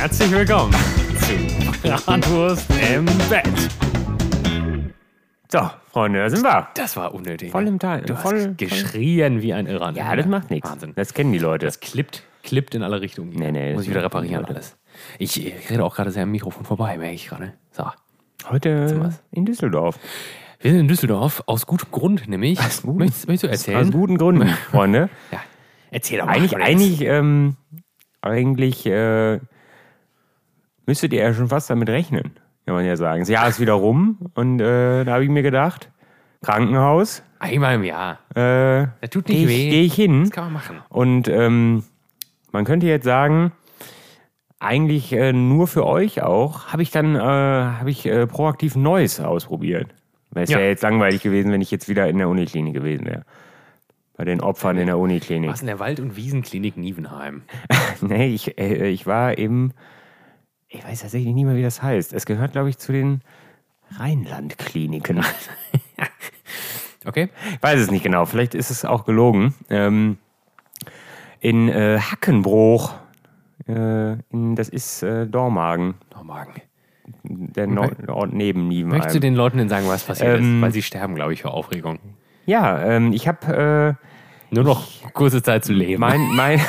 Herzlich willkommen zu Bratwurst im Bett. So, Freunde, da sind wir. Das war unnötig. Voll im Teil. Du hast voll, geschrien wie ein Irrer. Ja, das macht nichts. Wahnsinn. Das kennen die Leute. Das klippt, klippt in alle Richtungen. Nee, nee, Muss ich wieder reparieren alles. Ich äh, rede auch gerade sehr am Mikrofon vorbei, merke ich gerade. So. Heute in Düsseldorf. Wir sind in Düsseldorf, aus gutem Grund nämlich. Aus gutem- Möchtest, möchtest du erzählen? Aus guten Gründen, Freunde. Ja. Erzähl doch mal. Eigentlich, eigentlich, ähm, eigentlich äh, müsstet ihr ja schon fast damit rechnen, kann man ja sagen. Das Jahr ist wieder rum und äh, da habe ich mir gedacht, Krankenhaus. Einmal im Jahr. äh, Das tut gehe nicht ich, weh. geh ich hin. Das kann man machen. Und ähm, man könnte jetzt sagen, eigentlich äh, nur für euch auch, habe ich dann äh, habe ich äh, proaktiv Neues ausprobiert. Wäre es ja. Ja. jetzt langweilig gewesen, wenn ich jetzt wieder in der Uniklinik gewesen wäre. Bei den Opfern in der Uniklinik. Was in der Wald- und Wiesenklinik Nievenheim. nee, ich, äh, ich war eben, ich weiß tatsächlich nicht mehr, wie das heißt. Es gehört, glaube ich, zu den Rheinland-Kliniken. Okay? Ich weiß es nicht genau, vielleicht ist es auch gelogen. Ähm, in äh, Hackenbruch, äh, in, das ist äh, Dormagen, Oh, Magen. der Nor Ort neben Nievenheim. Möchtest du den Leuten denn sagen, was passiert Ähm, ist? Weil sie sterben, glaube ich, vor Aufregung. Ja, ähm, ich habe Nur noch kurze Zeit zu äh, leben. mein, mein,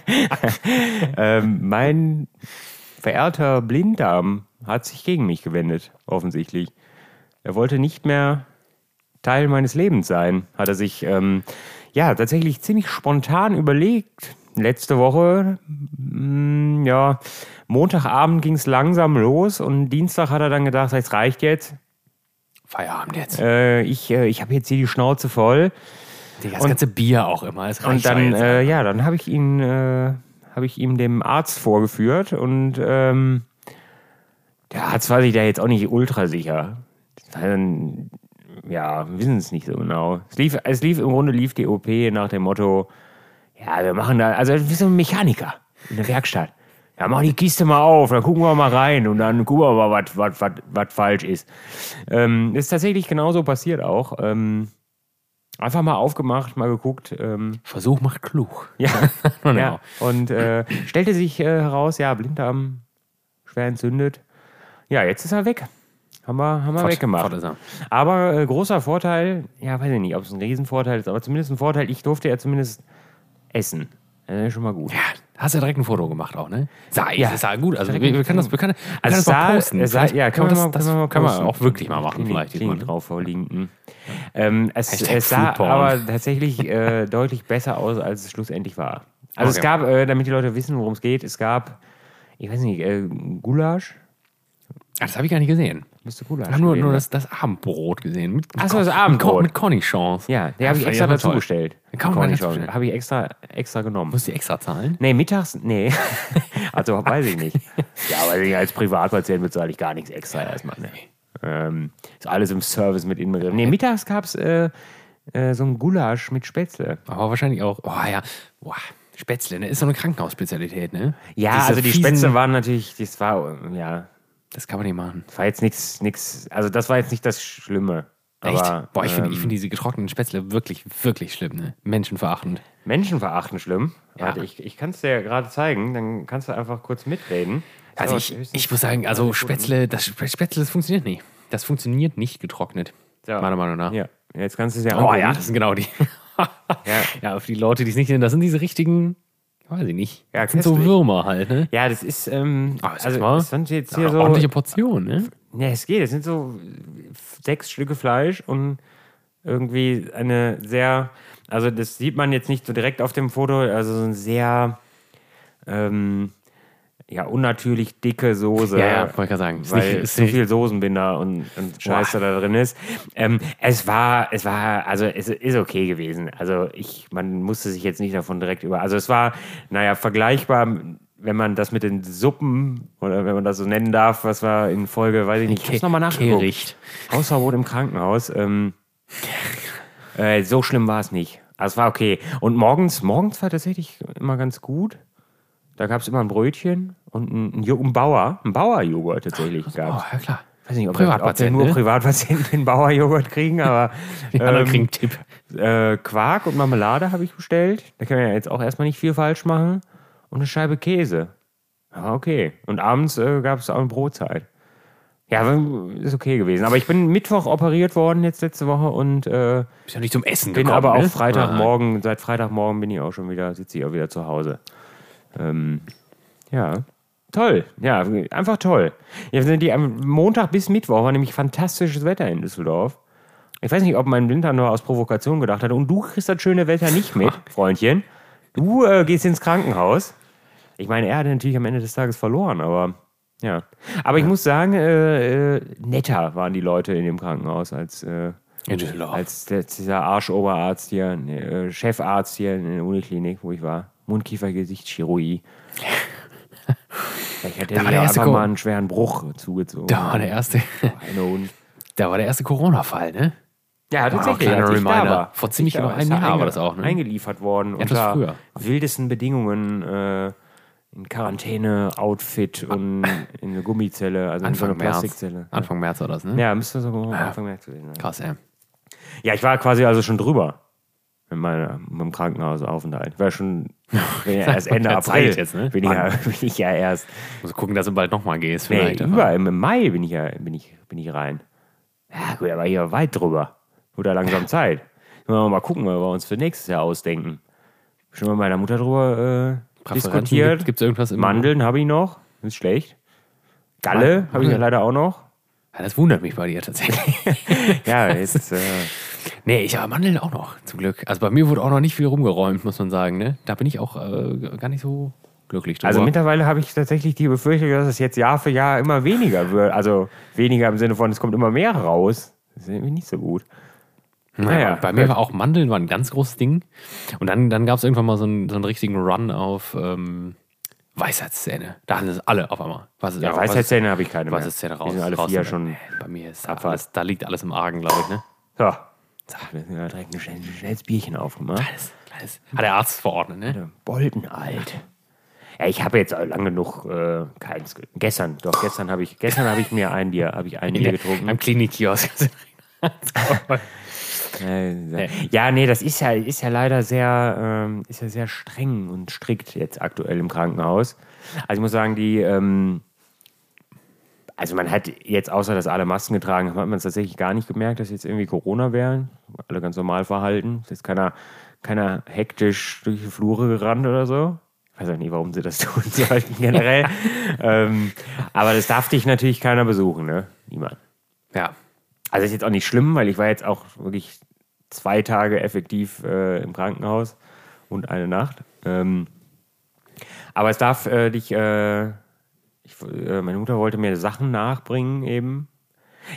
ähm, mein verehrter Blinddarm hat sich gegen mich gewendet, offensichtlich. Er wollte nicht mehr Teil meines Lebens sein, hat er sich ähm, ja tatsächlich ziemlich spontan überlegt. Letzte Woche, mh, ja, Montagabend ging es langsam los und Dienstag hat er dann gedacht, es reicht jetzt. Feierabend jetzt. Äh, ich äh, ich habe jetzt hier die Schnauze voll. Digga, das ganze Bier auch immer. Und dann, äh, ja, dann habe ich ihn, äh, habe ich ihm dem Arzt vorgeführt und ähm, der Arzt war sich da jetzt auch nicht ultra sicher. Ja, wir wissen es nicht so genau. Es lief, es lief im Grunde lief die OP nach dem Motto, ja, wir machen da, also wie so ein Mechaniker in der Werkstatt. Ja, mach die Kiste mal auf, dann gucken wir mal rein und dann gucken wir mal, was falsch ist. Ähm, ist tatsächlich genauso passiert auch. Ähm, einfach mal aufgemacht, mal geguckt. Ähm, Versuch macht klug. ja, Genau. ja. Und äh, stellte sich äh, heraus, ja, Blinddarm schwer entzündet. Ja, jetzt ist er weg. Haben wir, haben wir Fort- weggemacht. er. Aber äh, großer Vorteil, ja, weiß ich nicht, ob es ein Riesenvorteil ist, aber zumindest ein Vorteil, ich durfte ja zumindest essen. Das ist schon mal gut. Ja, hast ja direkt ein Foto gemacht auch, ne? Sah, Ja. ja. sah gut. Also wir, wir können das, wir können, wir Also können das es sah, mal posten. es sah, ja, können wir das, mal- das mal können wir auch wirklich mal machen. Klinik, vielleicht Klinik drauf verlinken. Ähm, es, es sah aber tatsächlich äh, deutlich besser aus, als es schlussendlich war. Also es Okay. gab, äh, damit die Leute wissen, worum es geht, es gab, ich weiß nicht, äh, Gulasch? Ah, das habe ich gar nicht gesehen. Du Gulasch? Ich habe nur, gewesen? nur das, das Abendbrot gesehen. Mit, Ach so, das mit, Abendbrot. Mit Cornichons. Ja, der habe ich extra dazu bestellt. Kann man bestellen? Habe ich extra, extra genommen. Muss die extra zahlen? Nee, mittags, nee. also weiß ich nicht. Ja, aber ich als Privatpatient bezahle ich gar nichts extra erstmal. Ne? Ähm, ist alles im Service mit inbegriffen. Nee, mittags gab es äh, äh, so ein Gulasch mit Spätzle. Aber wahrscheinlich auch, oh ja, boah, Spätzle, ne? Ist so eine Krankenhausspezialität, ne? Ja, Diese also die fiesen- Spätzle waren natürlich, das war, ja, Das kann man nicht machen. das war jetzt nichts, nichts, also das war jetzt nicht das Schlimme. Echt? Aber, Boah, ich finde ähm, ich find diese getrockneten Spätzle wirklich, wirklich schlimm, ne? Menschenverachtend. Menschenverachten schlimm. Ja. Warte, ich, ich kann es dir gerade zeigen, dann kannst du einfach kurz mitreden. Also ich, ich muss sagen, also 20 Sekunden. Spätzle, das Spä- Spätzle, das funktioniert nicht. Das funktioniert nicht getrocknet. So. Meiner Meinung nach. Ja, jetzt kannst du es ja Oh angucken. ja, das sind genau die. Ja. ja, für die Leute, die es nicht kennen, das sind diese richtigen, weiß ich nicht. Ja, das sind so. Würmer halt, ne? Ja, das ist, ähm, Aber sag also mal, das sind jetzt hier Eine so, ordentliche Portion, ne? ja, es geht, es sind so sechs Stücke Fleisch und irgendwie eine sehr, also das sieht man jetzt nicht so direkt auf dem Foto, also so ein sehr, ähm, ja, unnatürlich dicke Soße. Ja, ja, wollte ich gerade sagen. Ist weil nicht- es ist zu viel Soßenbinder und, und Scheiße da drin ist. Ähm, es war, es war, also es ist okay gewesen. Also ich, man musste sich jetzt nicht davon direkt über, also es war, naja, vergleichbar, wenn man das mit den Suppen oder wenn man das so nennen darf, was war in Folge, weiß ich nicht, ich hab's nochmal nachgeguckt. Hausverbot im Krankenhaus. Ähm, äh, so schlimm war es nicht. Also es war okay. Und morgens, morgens war tatsächlich immer ganz gut. Da gab es immer ein Brötchen und ein, ein, Jo- ein Bauer, ein Bauerjoghurt tatsächlich Oh, gab ja klar. weiß nicht, ob, Privatpatient, ob wir nur ne? Privatpatienten den Bauerjoghurt kriegen, aber Die anderen ähm, kriegen einen Tipp. äh, Quark und Marmelade habe ich bestellt. Da kann man ja jetzt auch erstmal nicht viel falsch machen. Und eine Scheibe Käse. Ah, okay. Und abends äh, gab es auch eine Brotzeit. Ja, aber ist okay gewesen. Aber ich bin Mittwoch operiert worden jetzt letzte Woche und äh, Bist ja nicht zum Essen bin gekommen, aber auch ne? Freitagmorgen, seit Freitagmorgen bin ich auch schon wieder, sitze ich auch wieder zu Hause. Ähm, ja, toll. Ja, einfach toll. Ja, die, am Montag bis Mittwoch war nämlich fantastisches Wetter in Düsseldorf. Ich weiß nicht, ob mein Winter nur aus Provokation gedacht hat. Und du kriegst das schöne Wetter nicht mit, Freundchen. Du äh, gehst ins Krankenhaus. Ich meine, er hat natürlich am Ende des Tages verloren, aber ja. Aber ich muss sagen, äh, äh, netter waren die Leute in dem Krankenhaus als, äh, als der, dieser Arschoberarzt hier, äh, Chefarzt hier in der Uniklinik, wo ich war. Mundkiefer-Gesichtschirurgie. Ich hätte Da war sich der auch erste einfach mal einen schweren Bruch zugezogen. Da war der erste, da war der erste Corona-Fall, ne? Ja, tatsächlich. als ich da war. Vor ziemlich da einem er Jahr war das auch, ne? Eingeliefert worden Etwas unter früher. wildesten Bedingungen. Äh, in Quarantäne, Outfit und in eine Gummizelle, also in so Anfang eine März. Plastikzelle. Anfang März war das, ne? Ja, müsste so Anfang März gewesen sein. Krass, ey. Ja, ich war quasi also schon drüber mit meinem, mit meinem Krankenhausaufenthalt. War schon ja erst Ende April. Zeit jetzt, ne? bin, ich ja, bin ich ja erst. Muss gucken, dass du bald nochmal gehst. Nee, vielleicht. über, im Mai bin ich ja bin ich, bin ich rein. Ja, gut, aber hier weit drüber. Wurde langsam Zeit. Müssen wir mal gucken, was wir uns für nächstes Jahr ausdenken. Schon mal mit meiner Mutter drüber äh, diskutiert. Gibt es irgendwas im Mandeln habe ich noch. Ist schlecht. Galle habe ich ja leider auch noch. Ja, das wundert mich bei dir tatsächlich. Ja, jetzt. Äh, nee, ich habe Mandeln auch noch, zum Glück. Also bei mir wurde auch noch nicht viel rumgeräumt, muss man sagen. Ne? Da bin ich auch äh, gar nicht so glücklich drüber. Also mittlerweile habe ich tatsächlich die Befürchtung, dass es jetzt Jahr für Jahr immer weniger wird. Also weniger im Sinne von, es kommt immer mehr raus. Das ist irgendwie nicht so gut. Naja, bei mir war auch Mandeln war ein ganz großes Ding. Und dann, dann gab es irgendwann mal so einen, so einen richtigen Run auf ähm, Weisheitszähne. Da hatten es alle auf einmal. Was, Ja, Weisheitszähne habe ich keine mehr. Weisheitszähne raus. Die sind alle raus vier schon. Bei mir ist Abfahrt. alles, da liegt alles im Argen, glaube ich. Ne? So. Wir sind ja direkt ein schnelles, schnelles Bierchen aufgemacht. Kleines, kleines. Hat der Arzt verordnet, ne? Boldenalt. Ja, ich habe jetzt lang genug äh, keins. ge- Gestern, doch, gestern habe ich, gestern habe ich mir ein Bier, habe ich ein Bier getrunken. Am Klinikkiosk. Ja, nee, das ist ja, ist ja leider sehr, ähm, ist ja sehr streng und strikt jetzt aktuell im Krankenhaus. Also ich muss sagen, die, ähm, also man hat jetzt, außer dass alle Masken getragen haben, hat man es tatsächlich gar nicht gemerkt, dass jetzt irgendwie Corona wären. Alle ganz normal verhalten. Es ist keiner, keiner hektisch durch die Flure gerannt oder so. Ich weiß auch nicht, warum sie das tun sollten generell. ähm, aber das darf dich natürlich keiner besuchen, ne? Niemand. ja. Also ist jetzt auch nicht schlimm, weil ich war jetzt auch wirklich zwei Tage effektiv äh, im Krankenhaus und eine Nacht. Ähm, aber es darf äh, dich, äh, ich, äh, meine Mutter wollte mir Sachen nachbringen eben.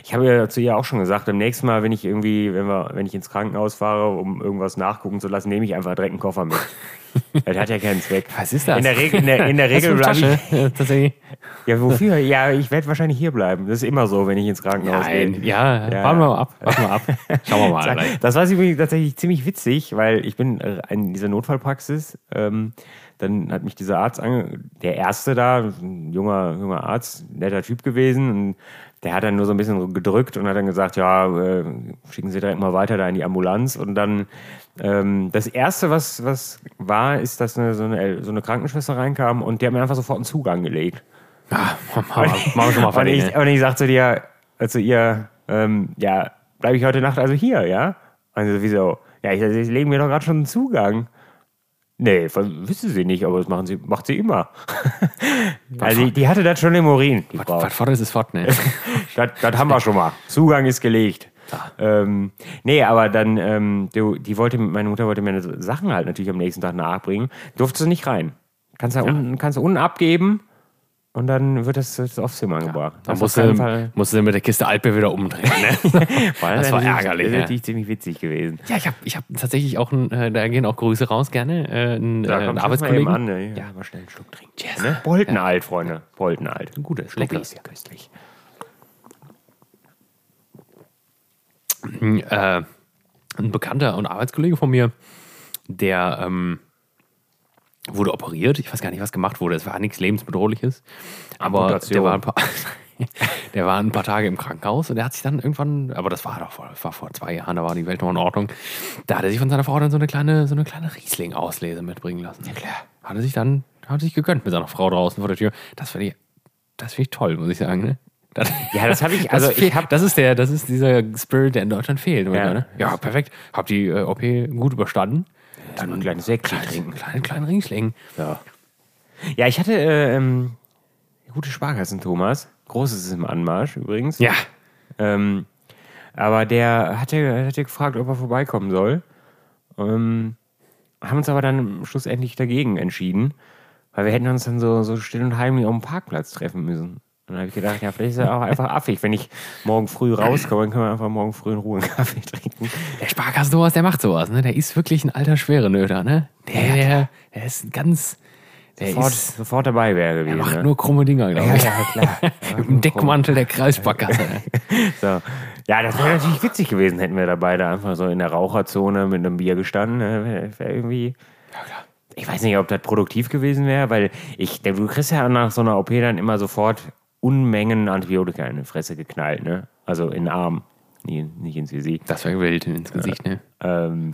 Ich habe ja zu ihr auch schon gesagt, beim nächsten Mal, wenn ich irgendwie, wenn wir, wenn ich ins Krankenhaus fahre, um irgendwas nachgucken zu lassen, nehme ich einfach direkt einen Koffer mit. das hat ja keinen Zweck. Was ist das? In der, Regel, in der, in der Regel Tasche? ich. Ja, Tatsächlich. Ja, wofür? Ja, ich werde wahrscheinlich hier bleiben. Das ist immer so, wenn ich ins Krankenhaus gehe. Ja, Ja. warten wir mal ab. Warten wir ab. Schauen wir mal. Das war übrigens tatsächlich ziemlich witzig, weil ich bin äh, in dieser Notfallpraxis. Ähm, dann hat mich dieser Arzt, ange der erste da, ein junger, junger Arzt, netter Typ gewesen. Und der hat dann nur so ein bisschen gedrückt und hat dann gesagt, ja, äh, schicken Sie direkt mal weiter da in die Ambulanz. Und dann ähm, das erste, was, was war, ist, dass eine, so, eine, so eine Krankenschwester reinkam und die hat mir einfach sofort einen Zugang gelegt. Ah, machen wir- schon mal Und ich, ne? und ich sag zu dir, äh, zu ihr, ähm, ja, bleibe ich heute Nacht also hier, ja? Und sie so, wieso? Ja, ich sie legen mir doch gerade schon einen Zugang. Nee, wissen sie nicht, aber das machen sie, macht sie immer. also die, die hatte das schon im Urin, die. Was fort ist, ist fort, ne? Das, das haben wir schon mal. Zugang ist gelegt. Ähm, nee, aber dann, ähm, du, die wollte, meine Mutter wollte mir eine Sachen halt natürlich am nächsten Tag nachbringen. Durftest du nicht rein. Kannst du unten, kannst du unten abgeben und dann wird das, das aufs Zimmer gebracht. Dann musst du, musst du mit der Kiste Altbier wieder umdrehen, ne? das war ärgerlich, Das ja. ist natürlich ziemlich witzig gewesen. Ja, ich habe ich hab tatsächlich auch, ein, äh, da gehen auch Grüße raus gerne, äh, ein, äh, Da ein kommt Arbeitskollegen. An, ne? Ja, mal schnell einen Schluck trinken. Cheers. Ne? Boltenalt, Freunde. Boltenalt. Ein gutes, Lecker. leckeres. Ist ja köstlich. äh, ein Bekannter und Arbeitskollege von mir, der ähm, wurde operiert. Ich weiß gar nicht, was gemacht wurde. Es war nichts lebensbedrohliches. Aber Amputation. der war, ein paar, der war ein paar Tage im Krankenhaus und der hat sich dann irgendwann, aber das war doch vor, war vor zwei Jahren, da war die Welt noch in Ordnung. Da hat er sich von seiner Frau dann so eine kleine, so eine kleine Riesling-Auslese mitbringen lassen. Ja klar. Hat er sich dann Hat sich gegönnt mit seiner Frau draußen vor der Tür. Das finde ich, das finde ich toll, muss ich sagen. Ne? Das, Ja, das habe ich, also das, ich habe das ist der, das ist dieser Spirit, der in Deutschland fehlt. Ja. Ja, ne? ja perfekt. Hab die äh, OP gut überstanden. Dann ein kleines Säckchen Kleinen, trinken. kleinen, kleinen Ringsling. Ja. Ja, ich hatte äh, ähm, gute Sparkassen, Thomas. Großes ist im Anmarsch übrigens. Ja. Ähm, aber der hatte, hatte gefragt, ob er vorbeikommen soll. Ähm, haben uns aber dann schlussendlich dagegen entschieden, weil wir hätten uns dann so, so still und heimlich auf dem Parkplatz treffen müssen. Und dann habe ich gedacht, ja, vielleicht ist er auch einfach affig. Wenn ich morgen früh rauskomme, dann können wir einfach morgen früh in Ruhe einen Kaffee trinken. Der Sparkassen Thomas, der macht sowas, ne? Der ist wirklich ein alter Schwerenöter, ne? Der, der, der ist ganz. Der Sofort, ist, sofort dabei wäre gewesen. macht ne? nur krumme Dinger, glaube ja, ich. ja, klar. Mit dem Deckmantel der Kreissparkasse. So. Ja, das wäre natürlich witzig gewesen, hätten wir da beide einfach so in der Raucherzone mit einem Bier gestanden. ne? Wäre wär irgendwie. Ich weiß nicht, ob das produktiv gewesen wäre, weil ich, du kriegst ja nach so einer OP dann immer sofort Unmengen Antibiotika in die Fresse geknallt, ne? Also in den Arm, nie, nicht ins Gesicht. Das wäre wild ins Gesicht, ne? Ähm,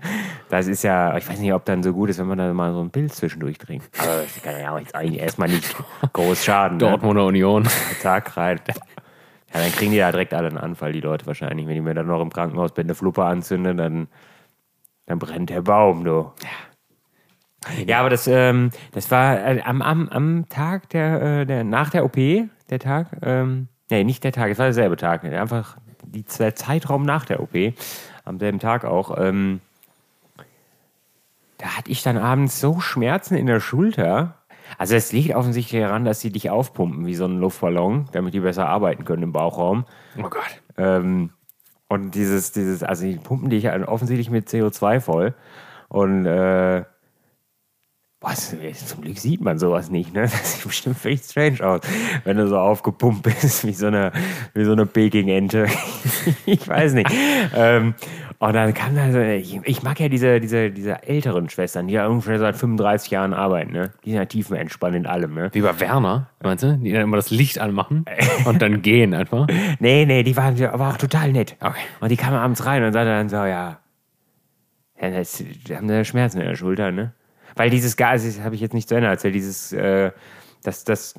das ist ja, ich weiß nicht, ob dann so gut ist, wenn man da mal so ein Pilz zwischendurch trinkt. Aber das kann ja auch jetzt eigentlich erstmal nicht groß schaden. Ne? Dortmunder Union. Tag rein. Ja, dann kriegen die ja direkt alle einen Anfall, die Leute wahrscheinlich. Wenn die mir dann noch im Krankenhausbett eine Fluppe anzünden, dann, dann brennt der Baum, du. Ja, aber das, ähm, das war äh, am, am, am Tag der, äh, der, nach der OP, der Tag, ähm, nee, nicht der Tag, es war derselbe Tag, einfach die, der Zeitraum nach der OP, am selben Tag auch, ähm, da hatte ich dann abends so Schmerzen in der Schulter. Also es liegt offensichtlich daran, dass sie dich aufpumpen wie so ein Luftballon, damit die besser arbeiten können im Bauchraum. Oh Gott. Ähm, und dieses, dieses, also die pumpen dich offensichtlich mit CO2 voll. Und äh, was, zum Glück sieht man sowas nicht, ne? Das sieht bestimmt völlig strange aus, wenn du so aufgepumpt bist, wie so eine, wie so eine Peking-Ente. ich weiß nicht. Ähm, und dann kam da so, ich, ich mag ja diese, diese, diese älteren Schwestern, die ja ungefähr seit 35 Jahren arbeiten, ne? Die sind ja tiefenentspannt in allem, ne? Wie bei Werner, meinst du? Die dann immer das Licht anmachen und dann gehen einfach. Nee, nee, die waren aber auch total nett. Okay. Und die kamen abends rein und sagten dann so, ja, ja das, die haben da Schmerzen in der Schulter, ne? Weil dieses Gas, das habe ich jetzt nicht zu Ende erzählt, dieses, äh, das, das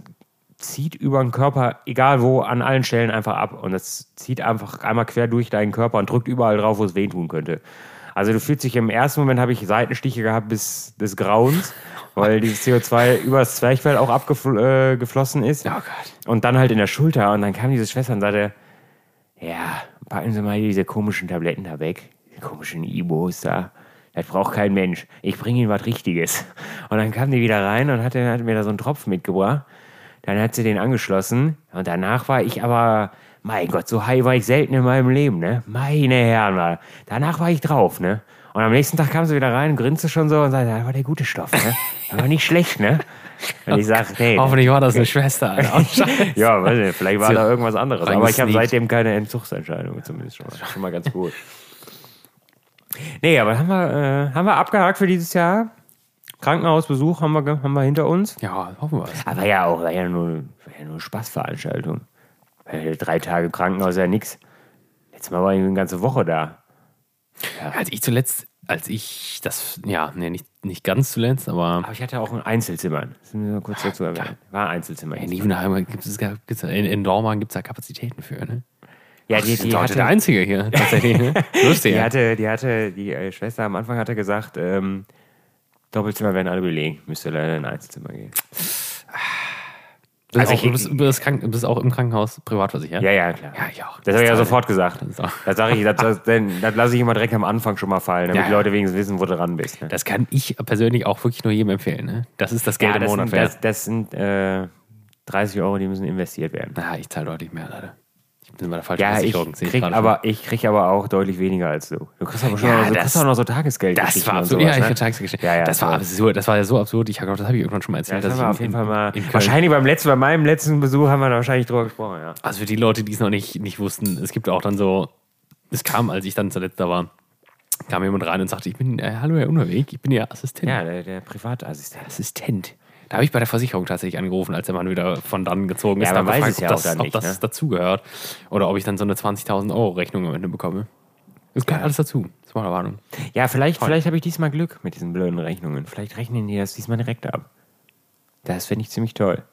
zieht über den Körper, egal wo, an allen Stellen einfach ab. Und das zieht einfach einmal quer durch deinen Körper und drückt überall drauf, wo es wehtun könnte. Also du fühlst dich im ersten Moment, habe ich Seitenstiche gehabt bis des Grauens, weil dieses CO2 übers Zwerchfell auch abgeflossen ist. Oh Gott. Und dann halt in der Schulter. Und dann kam diese Schwester und sagte, ja, packen Sie mal diese komischen Tabletten da weg. Die komischen Ibos da. Das braucht kein Mensch. Ich bringe Ihnen was Richtiges. Und dann kam die wieder rein und hatte, hat mir da so einen Tropf mitgebracht. Dann hat sie den angeschlossen. Und danach war ich aber, mein Gott, so high war ich selten in meinem Leben, ne? Meine Herren, danach war ich drauf, ne? Und am nächsten Tag kam sie wieder rein, grinste schon so und sagte, das war der gute Stoff, ne? Das war nicht schlecht, ne? Und ich sag, nee. Hoffentlich war das eine Schwester. Alter. Ja, weiß nicht, vielleicht war da irgendwas anderes. Aber ich habe seitdem keine Entzugsentscheidung, zumindest schon mal. Schon mal ganz gut. Nee, aber haben wir, äh, haben wir abgehakt für dieses Jahr. Krankenhausbesuch haben wir, haben wir hinter uns. Ja, hoffen wir es. Aber ja auch, war ja nur, war ja nur eine Spaßveranstaltung. Drei Tage Krankenhaus ist ja nix. Letztes Mal war ich eine ganze Woche da. Als ich zuletzt, als ich das, ja, nee, nicht, nicht ganz zuletzt, aber Aber ich hatte auch ein Einzelzimmer. Das müssen wir kurz dazu erwähnen. War ein Einzelzimmer. in Liebenheim gibt es, in, in Dormagen gibt es da Kapazitäten für, ne? Ja, die, Die die, hatte, der Einzige hier, tatsächlich. Ne? Lustig. die hatte, die hatte, die äh, Schwester am Anfang hatte gesagt, ähm, Doppelzimmer werden alle belegt. Müsste leider in ein Einzelzimmer gehen. Du bist, Also auch, ich- du, bist, du, bist krank, bist auch im Krankenhaus privat versichert? Ja, ja, klar. Ja, ich auch. Das habe ich ja sofort gesagt. Das Das sage ich, das, das, das lasse ich immer direkt am Anfang schon mal fallen, damit Ja, die. Leute wenigstens wissen, wo du dran bist. Ne? Das kann ich persönlich auch wirklich nur jedem empfehlen. Ne? Das ist das Geld Ja, im das, Monat sind, wert. das, das sind äh, 30 Euro, die müssen investiert werden. Na, ich zahle deutlich mehr, leider. Ich bin bei der falschen Ja, ich Versicherung. sehe krieg, gerade aber, ich krieg aber auch deutlich weniger als du. Du kriegst aber schon Ja, noch, das- kriegst auch noch so Tagesgeld. Das war absurd. sowas, ja, ich ne? Tagesgeschichte. Ja, ja, das war so. absurd. Das war ja so absurd. Ich glaube, das habe ich irgendwann schon mal Ja, erzählt. das dass haben wir ich auf jeden Fall mal. Wahrscheinlich beim letzten, bei meinem letzten Besuch haben wir da wahrscheinlich drüber gesprochen, ja. Also für die Leute, die es noch nicht, nicht wussten, es gibt auch dann so, es kam, als ich dann zuletzt da war, kam jemand rein und sagte, ich bin, äh, hallo Herr Unweg, ich bin Ihr Assistent. Ja, der, der Privatassistent. Assistent. Da habe ich bei der Versicherung tatsächlich angerufen, als der Mann wieder von dann gezogen ist. Ja, Da man hab weiß es ja ob auch das, dann ob nicht, das ne? dazugehört oder ob ich dann so eine 20.000 Euro Rechnung am Ende bekomme. Das gehört alles dazu. Das war eine Warnung. Ja, vielleicht, vielleicht habe ich diesmal Glück mit diesen blöden Rechnungen. Vielleicht rechnen die das diesmal direkt ab. Das finde ich ziemlich toll.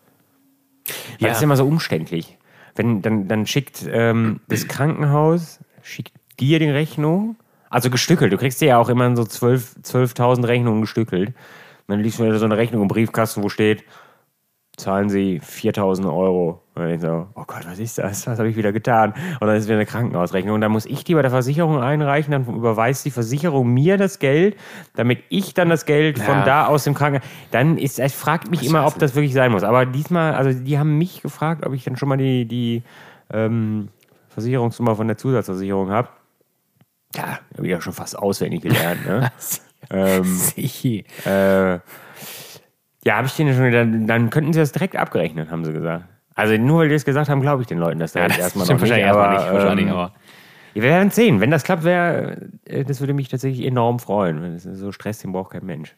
Weil Ja. Das ist immer so umständlich. Wenn, dann, dann schickt ähm, das Krankenhaus, schickt dir die Rechnung, also gestückelt. Du kriegst dir ja auch immer so 12 12.000 Rechnungen gestückelt. Dann liest du so eine Rechnung im Briefkasten, wo steht, zahlen Sie 4.000 Euro. Und dann ich so, oh Gott, was ist das? Was habe ich wieder getan? Und dann ist wieder eine Krankenhausrechnung. Und dann muss ich die bei der Versicherung einreichen, dann überweist die Versicherung mir das Geld, damit ich dann das Geld von Ja. da aus dem Krankenhaus. Dann ist, es fragt mich immer, ob das wirklich sein muss. Aber diesmal, also die haben mich gefragt, ob ich dann schon mal die, die ähm, Versicherungsnummer von der Zusatzversicherung habe. Ja, habe ich ja schon fast auswendig gelernt. Ne? ähm, äh, ja, habe ich denen schon dann, dann könnten sie das direkt abgerechnet, haben sie gesagt. Also nur weil die das gesagt haben, glaube ich den Leuten das da Ja, jetzt das erstmal noch nicht. wahrscheinlich Aber, erstmal nicht. Wahrscheinlich, ähm, aber. wir werden sehen. Wenn das klappt, wäre, äh, das würde mich tatsächlich enorm freuen. Es so Stress, den braucht kein Mensch.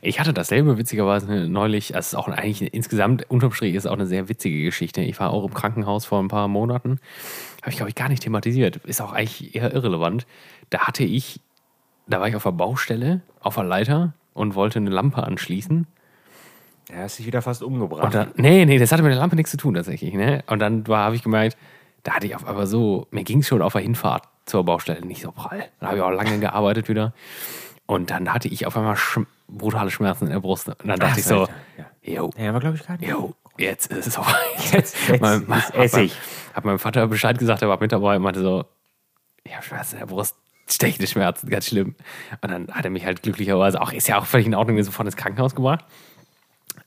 Ich hatte dasselbe witzigerweise neulich, also es ist auch eigentlich insgesamt unterm Strich ist auch eine sehr witzige Geschichte. Ich war auch im Krankenhaus vor ein paar Monaten, habe ich glaube ich gar nicht thematisiert, ist auch eigentlich eher irrelevant. Da hatte ich, da war ich auf der Baustelle, auf der Leiter und wollte eine Lampe anschließen. Er hast dich wieder fast umgebracht. Dann, nee, nee, das hatte mit der Lampe nichts zu tun tatsächlich. Ne? Und dann habe ich gemerkt, da hatte ich auf einmal so, mir ging es schon auf der Hinfahrt zur Baustelle nicht so prall. Da habe ich auch lange gearbeitet wieder. Und dann hatte ich auf einmal schm brutale Schmerzen in der Brust. Und dann dachte Ach, ich so, jo, ja, aber glaube ich gar nicht. jo, jetzt ist es soweit. Jetzt, jetzt Mein- ist hab Essig. mein- Hab meinem Vater Bescheid gesagt, er war mit dabei und meinte so, ich habe Schmerzen in der Brust, stechende Schmerzen, ganz schlimm. Und dann hat er mich halt glücklicherweise auch, ist ja auch völlig in Ordnung, sofort ins Krankenhaus gebracht.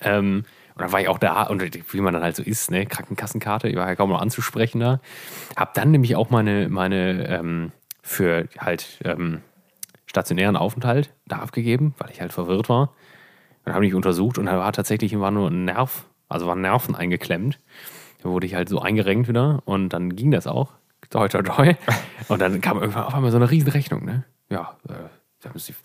Ähm, und dann war ich auch da und wie man dann halt so ist, ne, Krankenkassenkarte, ich war ja kaum noch anzusprechen da. Hab dann nämlich auch meine, meine ähm, für halt ähm, stationären Aufenthalt da abgegeben, weil ich halt verwirrt war. Dann habe ich mich untersucht und da war tatsächlich war nur ein Nerv, also waren Nerven eingeklemmt. Da wurde ich halt so eingerenkt wieder und dann ging das auch. Toi, toi, toi. Und dann kam irgendwann auf einmal so eine riesen Rechnung, ne? Ja, äh,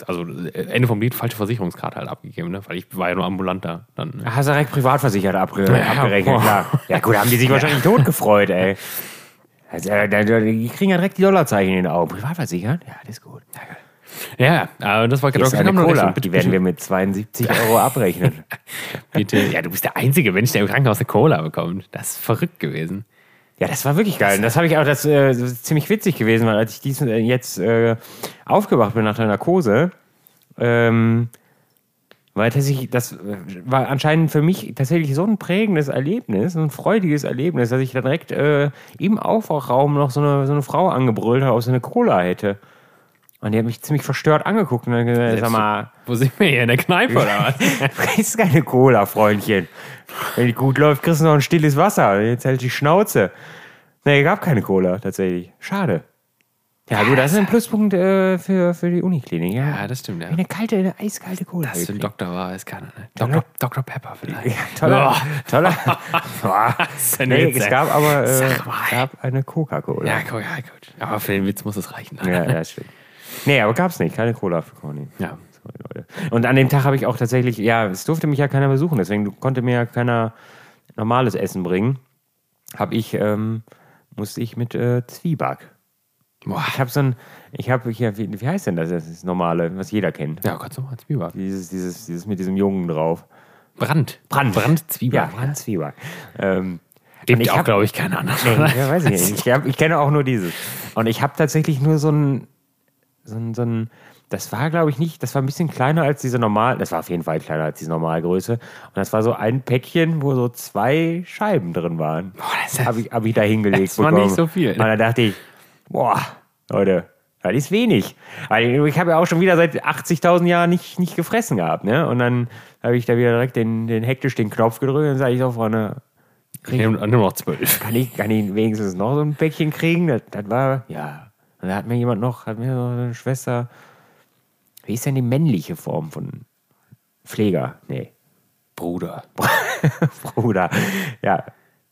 also äh, Ende vom Lied, falsche Versicherungskarte halt abgegeben, ne? Weil ich war ja nur ambulant da. Dann, ne? Hast du direkt privatversichert abge Ja, abgerechnet, boah. klar. Ja gut, haben die sich wahrscheinlich tot gefreut, ey. Also, äh, die kriegen ja direkt die Dollarzeichen in den Augen. Privatversichert? Ja, das ist gut. Ja, aber das war da eine Cola, Rechnung. Bitte, die werden wir mit 72 Euro abrechnen. bitte. Ja, du bist der einzige Mensch, der im Krankenhaus eine Cola bekommt. Das ist verrückt gewesen. Ja, das war wirklich geil. Und das habe ich auch, das, äh, das ist ziemlich witzig gewesen, weil als ich diesen äh, jetzt äh, aufgewacht bin nach der Narkose, ähm, weil tatsächlich, das äh, war anscheinend für mich tatsächlich so ein prägendes Erlebnis, ein freudiges Erlebnis, dass ich dann direkt äh, im Aufwachraum noch so eine, so eine Frau angebrüllt habe, ob sie eine Cola hätte. Und die hat mich ziemlich verstört angeguckt und dann gesagt, sag mal, Wo sind wir hier? In der Kneipe oder was? du kriegst keine Cola, Freundchen. Wenn die gut läuft, kriegst du noch ein stilles Wasser. Jetzt hält die Schnauze. Nee, gab keine Cola, tatsächlich. Schade. Ja, gut, das ist ein Pluspunkt äh, für, für die Uniklinik. Ja, Ja, das stimmt, ja. Eine kalte, eine eiskalte Cola. Das für einen gekriegt. Doktor war, ist keiner, ne? Dr. Dr. Pepper vielleicht. Ja, toller. toller. Boah. ist ein nee, Witz, es gab aber äh, es gab eine Coca-Cola. Ja, gut, ja, gut. Aber für den Witz muss es reichen. Ja, ja, stimmt. Nee, aber gab's nicht. Keine Cola für Conny. Ja. Sorry, Leute. Und an dem Tag habe ich auch tatsächlich, ja, es durfte mich ja keiner besuchen, deswegen konnte mir ja keiner normales Essen bringen. Habe ich, ähm, musste ich mit äh, Zwieback. Boah. Ich habe so ein, ich habe hier, wie, wie heißt denn das? Das ist das normale, was jeder kennt. Ja, kannst du mal Zwieback. Dieses, dieses, dieses mit diesem Jungen drauf. Brand. Brand. Brand, Zwieback. Ja, Brand Zwieback. Ähm, Gibt ich auch, hab- glaube ich, keine anderen. Nee, ja, weiß ich nicht. Ich, hab, ich kenne auch nur dieses. Und ich habe tatsächlich nur so ein, so ein, so ein das war, glaube ich, nicht, das war ein bisschen kleiner als diese normal, das war auf jeden Fall kleiner als diese Normalgröße. Und das war so ein Päckchen, wo so zwei Scheiben drin waren. Boah, das Habe ich, hab ich da hingelegt Das war bekommen. nicht so viel. Und da dachte ich, boah, Leute, das ist wenig. Weil ich habe ja auch schon wieder seit 80.000 Jahren nicht, nicht gefressen gehabt. Ne? Und dann habe ich da wieder direkt den, den hektisch den Knopf gedrückt und sage ich so, Freunde, Ich nehme noch zwölf. kann ich, kann ich wenigstens noch so ein Päckchen kriegen? Das, das war, ja. Und da hat mir jemand noch, hat mir so eine Schwester, wie ist denn die männliche Form von Pfleger? Nee, Bruder. Bruder. Ja,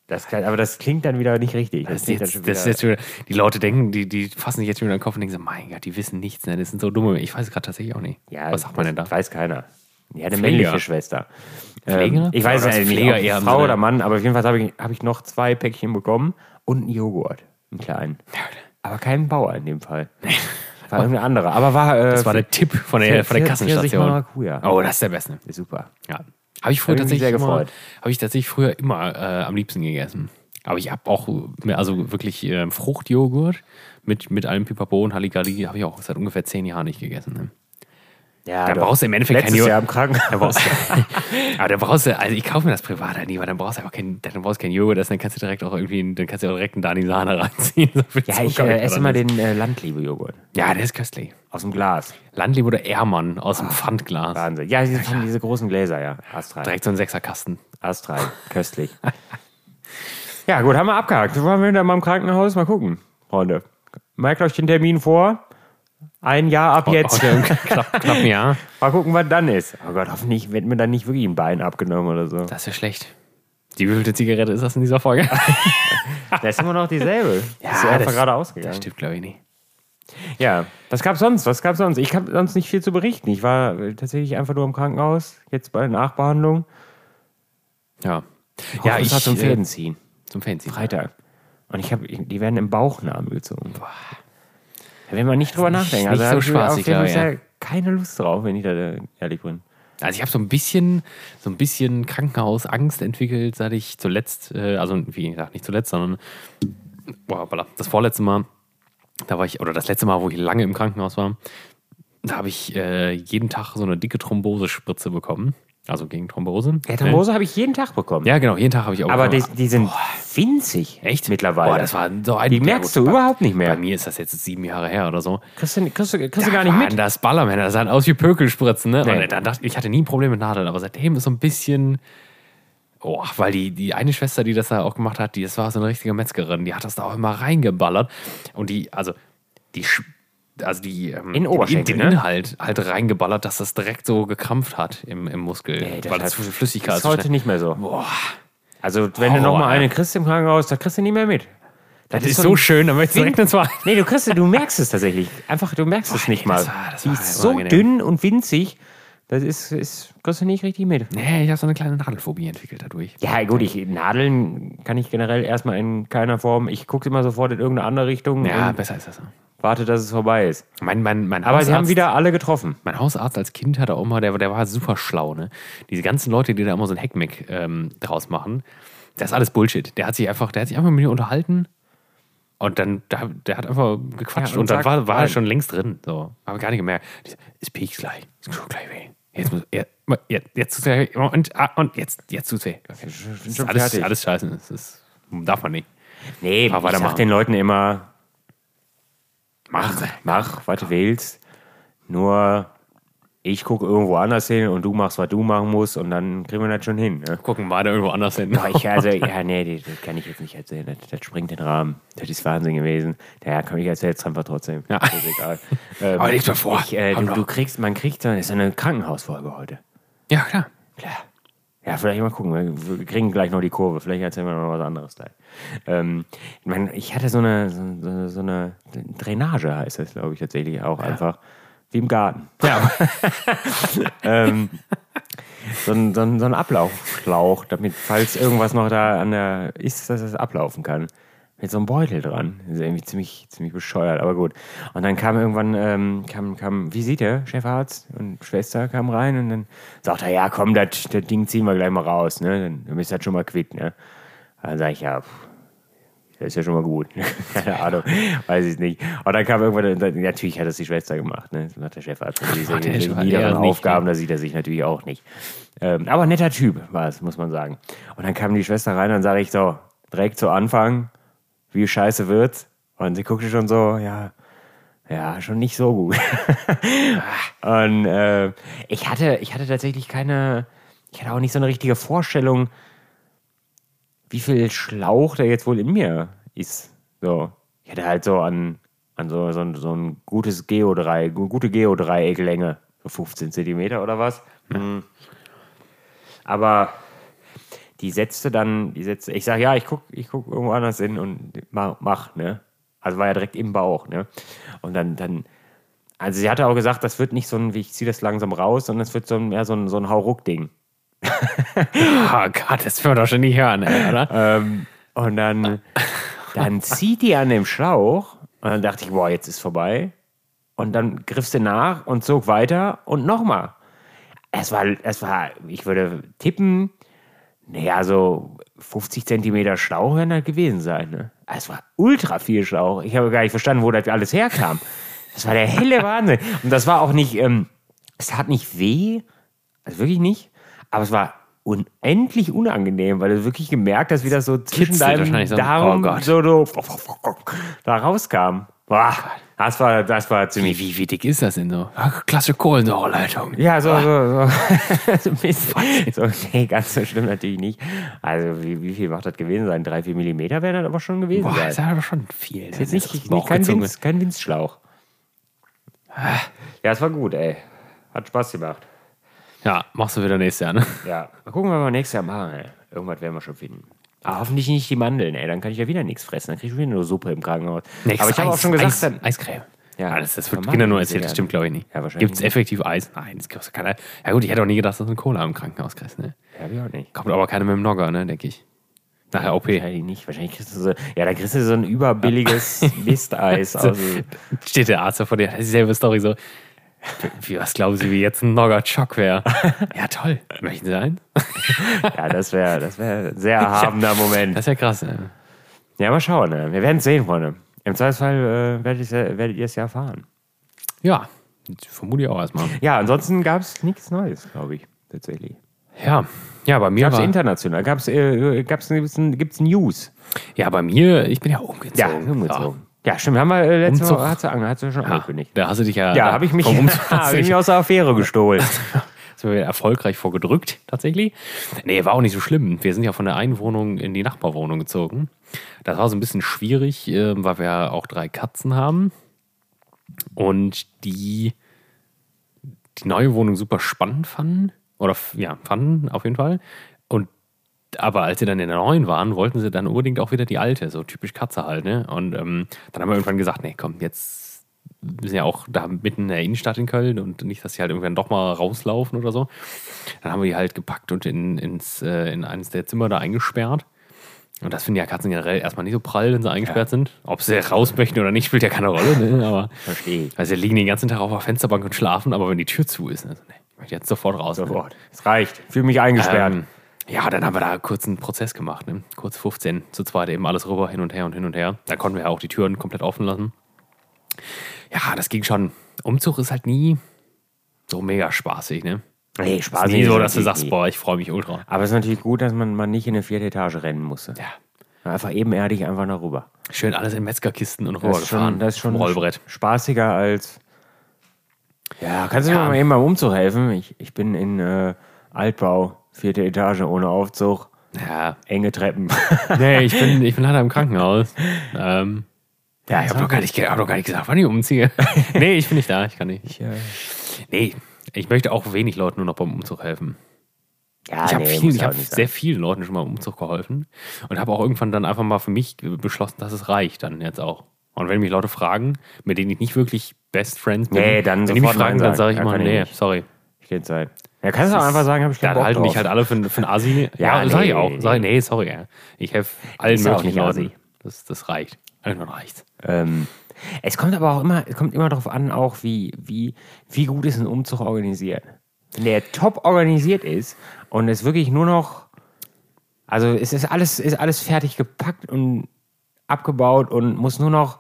das kann, aber das klingt dann wieder nicht richtig. Das ist, klingt dann jetzt, schon das ist wieder- jetzt wieder, die Leute denken, die, die fassen sich jetzt wieder in den Kopf und denken so, mein Gott, die wissen nichts, ne? Das sind so dumme. Ich weiß es gerade tatsächlich auch nicht. ja, Was sagt man denn da? das Weiß keiner. Ja, eine Pfleger. männliche Schwester. Pfleger? Ähm, ich weiß es ist nicht, Pfleger ob Frau Sinne- oder Mann, aber auf jeden Fall habe ich, hab ich noch zwei Päckchen bekommen und einen Joghurt, einen kleinen. Aber kein Bauer in dem Fall. War irgendeine andere. Aber war, äh, Das war der Tipp von der, von der Kassenstation. Oh, das ist der beste. Super. Ja. Habe ich früher Hab tatsächlich sehr immer, gefreut. habe ich tatsächlich früher immer äh, am liebsten gegessen. Aber ich habe auch mehr, also wirklich ähm, Fruchtjoghurt mit, mit allem Pipapo und Halligalli habe ich auch seit ungefähr zehn Jahren nicht gegessen. Ne? Ja, Da doch. brauchst du im Endeffekt Letztes kein Jahr im Krankenhaus. Brauchst du, aber da brauchst du, also ich kaufe mir das privat halt nie, weil dann brauchst du einfach kein, dann brauchst du kein Joghurt, dann kannst du direkt auch irgendwie, dann kannst du auch direkt einen Dani Sahne reinziehen. So Ja, ich äh, esse immer den äh, Landliebe-Joghurt. Ja, der ist köstlich. Aus dem Glas. Landlieb oder Ehrmann aus dem Pfandglas. Wahnsinn. Ja, diese, von diese großen Gläser, ja. Astral. Direkt so ein Sechserkasten. Astral. Köstlich. ja, gut, haben wir abgehakt. Wollen wir wieder mal im Krankenhaus? Mal gucken, Freunde. Merkt euch den Termin vor. Ein Jahr ab jetzt. Knapp, knapp ein Jahr. Mal gucken, was dann ist. Oh Gott, hoffentlich wird mir dann nicht wirklich ein Bein abgenommen oder so. Das ist ja schlecht. Die wievielte Zigarette ist das in dieser Folge? Das ist immer noch dieselbe. Ja, ist einfach das- gerade Das ausgegangen. stimmt, glaube ich, nicht. Ja, was gab's sonst? Was gab's sonst? Ich habe sonst nicht viel zu berichten. Ich war äh, tatsächlich einfach nur im Krankenhaus, jetzt bei der Nachbehandlung. Ja. Ja, ich war zum äh, Fäden ziehen. Zum Fancy. Freitag. Und ich habe, die werden im Bauchnabel gezogen. Da will man nicht drüber nachdenken. nicht da so spaßig, glaube ich, Fall keine Lust drauf, wenn ich da ehrlich bin. Also ich habe so ein bisschen, so ein bisschen Krankenhausangst entwickelt, seit ich zuletzt, äh, also wie gesagt, nicht zuletzt, sondern boah, das vorletzte Mal, da war ich, oder das letzte Mal, wo ich lange im Krankenhaus war, da habe ich äh, jeden Tag so eine dicke Thrombosespritze bekommen. Also gegen Thrombose. Ja, Thrombose habe ich jeden Tag bekommen. Ja, genau, jeden Tag habe ich auch aber die, die sind winzig. Echt? Mittlerweile. Boah, das war so ein die merkst du bei, überhaupt nicht Bei mehr. mir ist das jetzt sieben Jahre her oder so. Kriegst du, kriegst du, kriegst du gar nicht mit. Das Ballermänner, das sahen aus wie Pökelspritzen, ne? Nee. Und dann dachte ich, hatte nie ein Problem mit Nadeln, aber seitdem ist so ein bisschen. Oh, weil die, die eine Schwester, die das da auch gemacht hat, die das war so eine richtige Metzgerin, die hat das da auch immer reingeballert. Und die, also, die, also die, ähm, In Oberschenkel, den, ne? den Inhalt halt reingeballert, dass das direkt so gekrampft hat im, im Muskel. Nee, das weil das viel Flüssigkeit ist heute nicht mehr so. Boah, Also, wenn du noch mal Horror, eine kriegst im Krankenhaus, da kriegst du nicht mehr mit. das ist so schön, dann möchtest du direkt zwei. Nee, du kriegst, du merkst es tatsächlich. Einfach, du merkst es Boah, nicht nee, mal. das war- das Die ist so unangenehm. dünn und winzig, das ist, ist kriegst du nicht richtig mit. Nee, ich habe so eine kleine Nadelphobie entwickelt dadurch. Ja, gut, ich, Nadeln kann ich generell erstmal in keiner Form. Ich gucke immer sofort in irgendeine andere Richtung Ja, besser ist das. Warte, dass es vorbei ist. Mein, mein, mein Aber sie haben Hausarzt- wieder alle getroffen. Mein Hausarzt als Kind hatte auch immer, der, der war super schlau, ne? Diese ganzen Leute, die da immer so ein Heckmeck ähm, draus machen, das ist alles Bullshit. Der hat sich einfach, der hat sich einfach mit mir unterhalten und dann, der, der hat einfach gequatscht Ja, und und, dann sagt, war, war er schon längst drin. So. Aber gar nicht gemerkt. Es piekst gleich. Es tut gleich weh. Jetzt, muss, jetzt, jetzt, jetzt tut's weh. Und, ah, und jetzt, jetzt tut's weh. Okay. Alles, fertig. alles scheiße. Das ist, darf man nicht. Nee, Aber ich sag den Leuten immer, Sie. mach, was du willst. Nur ich gucke irgendwo anders hin und du machst, was du machen musst und dann kriegen wir das schon hin. Ne? Gucken beide irgendwo anders hin. Aber ich, also, ja, nee, das, das kann ich jetzt nicht erzählen. Das, das springt den Rahmen. Das ist Wahnsinn gewesen. Ja, komm, ich erzähle es einfach trotzdem. Ja. Ist egal. Ähm, Aber lies mir vor. Ich, äh, du, du kriegst, man kriegt so, das ist eine Krankenhausfolge heute. Ja, klar. Klar. Ja, vielleicht mal gucken. Wir kriegen gleich noch die Kurve. Vielleicht erzählen wir noch was anderes gleich. Ähm, ich meine, ich hatte so eine, so, so, eine Drainage, heißt das, glaube ich, tatsächlich auch einfach. Wie im Garten. Ja, ähm, so, ein, so, ein, so ein Ablaufschlauch, damit, falls irgendwas noch da an der ist, dass es ablaufen kann. Mit so einem Beutel dran. Das ist irgendwie ziemlich, ziemlich bescheuert, aber gut. Und dann kam irgendwann, ähm, kam, kam Visite, Chefarzt und Schwester kam rein und dann sagt er, ja komm, das das Ding ziehen wir gleich mal raus, ne? Dann, dann bist du das schon mal quitt, ne? Dann sag ich, ja, pff, das ist ja schon mal gut. Keine Ahnung, weiß ich nicht. Und dann kam irgendwann, dann, natürlich hat das die Schwester gemacht, ne? Das macht der Chefarzt. Der diese Chefarzt, niederen er Aufgaben, da sieht er sich natürlich auch nicht. Ähm, aber netter Typ war es, muss man sagen. Und dann kam die Schwester rein und sage ich so, direkt zu Anfang, wie scheiße wird's? Und sie guckte schon so, ja, ja, schon nicht so gut. und äh, ich hatte, ich hatte tatsächlich keine, ich hatte auch nicht so eine richtige Vorstellung, wie viel Schlauch da jetzt wohl in mir ist. So, ich hatte halt so an, an so, so, ein, so ein gutes Geodreieck, gute Geodreiecklänge, so 15 Zentimeter oder was. Mhm. Aber die setzte dann, die setzte, ich sage, ja, ich guck, ich guck irgendwo anders hin und mach, mach, ne? Also war ja direkt im Bauch, ne? Und dann, dann, also sie hatte auch gesagt, das wird nicht so ein, wie ich ziehe das langsam raus, sondern es wird so ein, mehr so ein, so ein Hauruck-Ding. Oh Gott, das können wir doch schon nicht hören, ey, oder? Ähm, und dann, dann zieht die an dem Schlauch und dann dachte ich, boah, jetzt ist vorbei. Und dann griff sie nach und zog weiter und nochmal. Es war, es war, ich würde tippen, naja, so 50 Zentimeter Schlauch werden das gewesen sein. Ne? Es war ultra viel Schlauch. Ich habe gar nicht verstanden, wo das alles herkam. Das war der helle Wahnsinn. Und das war auch nicht, ähm, es tat nicht weh, also wirklich nicht, aber es war unendlich unangenehm, weil du wirklich gemerkt hast, wie das so zwischen Kitzelt deinem wahrscheinlich so. Darm Oh so, so da rauskam. Boah, das war, das war ziemlich Wie, wie, wie dick ist das denn so? Klasse Kohlensäureleitung. ja, so, so, so. bisschen. So, nee, ganz so schlimm natürlich nicht. Also, wie, wie viel macht das gewesen sein? Drei, vier Millimeter wäre das aber schon gewesen Boah, sein. das ist aber schon viel. Ist jetzt nicht, nicht kein, Winz, kein Winzschlauch. Ja, es war gut, ey. Hat Spaß gemacht. Ja, machst du wieder nächstes Jahr, ne? Ja, mal gucken, was wir nächstes Jahr machen, ey. Irgendwas werden wir schon finden. Aber hoffentlich nicht die Mandeln, ey. Dann kann ich ja wieder nichts fressen. Dann kriege ich wieder nur Suppe im Krankenhaus. Aber ich habe auch schon gesagt, Eis, dann, Eiscreme. Ja, Ja, das, das wird Kindern nur erzählt, das stimmt, glaube ich, nicht. Ja, wahrscheinlich Gibt es effektiv Eis? Nein, das gibt's keiner. Ja gut, ich hätte auch nie gedacht, dass du eine Cola im Krankenhaus kriegst, ne? ja, hab ich auch nicht. Kommt aber keiner mit dem Nogger, ne, denke ich. Nachher OP. Wahrscheinlich nicht. Wahrscheinlich kriegst du so, ja, da kriegst du so ein überbilliges Misteis. aus. Steht der Arzt vor dir, das ist dieselbe Story so. Wie, was glauben Sie, wie jetzt ein Nogger Chock wäre? ja, toll. Möchten Sie einen? Ja, das wäre das wär ein sehr erhabener Moment. Das ist ja krass, ne? Ja, mal schauen. Ne? Wir werden es sehen, Freunde. Im Zweifelsfall äh, werdet, ihr, werdet ihr es ja erfahren. Ja, vermute ich auch erstmal. Ja, ansonsten gab es nichts Neues, glaube ich, tatsächlich. Ja, ja, bei mir Gab es international? Gab's, äh, gab's, gibt's, gibt's News? ja, bei mir, ich bin ja umgezogen. Ja, umgezogen. Ja, stimmt. Haben wir äh, letzte Umzug. Woche, hat sie, ange- hat sie schon Ja, angekündigt. da hast du dich ja. Ja, habe ich mich, hab ich mich aus der Affäre gestohlen. sind wir erfolgreich vorgedrückt, tatsächlich. Nee, war auch nicht so schlimm. Wir sind ja von der einen Wohnung in die Nachbarwohnung gezogen. Das war so ein bisschen schwierig, äh, weil wir ja auch drei Katzen haben. Und die die neue Wohnung super spannend fanden. Oder ja, fanden auf jeden Fall. Aber als sie dann in der neuen waren, wollten sie dann unbedingt auch wieder die alte, so typisch Katze halt, ne? Und ähm, dann haben wir irgendwann gesagt, nee, komm, jetzt wir sind ja auch da mitten in der Innenstadt in Köln und nicht, dass sie halt irgendwann doch mal rauslaufen oder so. Dann haben wir die halt gepackt und in, ins, äh, in eines der Zimmer da eingesperrt. Und das finden ja Katzen generell erstmal nicht so prall, wenn sie eingesperrt sind. Ob sie raus möchten oder nicht, spielt ja keine Rolle, ne? Aber Verstehe ich. also sie liegen den ganzen Tag auf der Fensterbank und schlafen, aber wenn die Tür zu ist, also, nee, ich möchte jetzt sofort raus. ne? Sofort. Es reicht. Fühl mich eingesperrt. Ähm, ja, dann haben wir da kurz einen Prozess gemacht, ne? kurz 15, zu zweit eben alles rüber, hin und her und hin und her. Da konnten wir ja auch die Türen komplett offen lassen. Ja, das ging schon. Umzug ist halt nie so mega spaßig, ne? nee, Ist Spaß. nie ist so, dass du sagst, nie. boah, ich freue mich ultra. Aber es ist natürlich gut, dass man, man nicht in eine vierte Etage rennen musste. Ja. Einfach ebenerdig einfach noch rüber. Schön alles in Metzgerkisten und rüber ist schon, gefahren. das ist schon Rollbrett. spaßiger als. Ja, kannst du Ja. mir mal eben beim Umzug helfen? Ich, ich bin in äh, Altbau, vierte Etage ohne Aufzug, Ja. enge Treppen. Nee, ich bin, ich bin leider im Krankenhaus. Ähm, ja, ich habe doch, gar nicht hab doch gar nicht gesagt, wann ich umziehe. nee, ich bin nicht da, ich kann nicht. Ich, äh, Nee, ich möchte auch wenig Leuten nur noch beim Umzug helfen. ja, ich habe nee, viel, hab sehr vielen Leuten schon mal im Umzug geholfen und habe auch irgendwann dann einfach mal für mich beschlossen, dass es reicht dann jetzt auch. Und wenn mich Leute fragen, mit denen ich nicht wirklich Best Friends bin, Nee, dann wenn die mich fragen, dann sage ich immer, ich nee, sorry. Ich gehe Zeit. Ja, kannst du auch einfach sagen, habe ich Ja, keinen da Bock halten drauf. mich halt alle für, für einen Assi. Ja, Ja, sag ich nee. auch. Sag ich, nee, sorry. Ja. Ich helfe allen ja möglichen nicht Leuten. Das, das reicht. Irgendwann reicht's. Ähm, es kommt aber auch immer, es kommt immer darauf an, auch wie, wie, wie gut ist ein Umzug organisiert. Wenn der top organisiert ist und es wirklich nur noch, also es ist alles, ist alles fertig gepackt und abgebaut und muss nur noch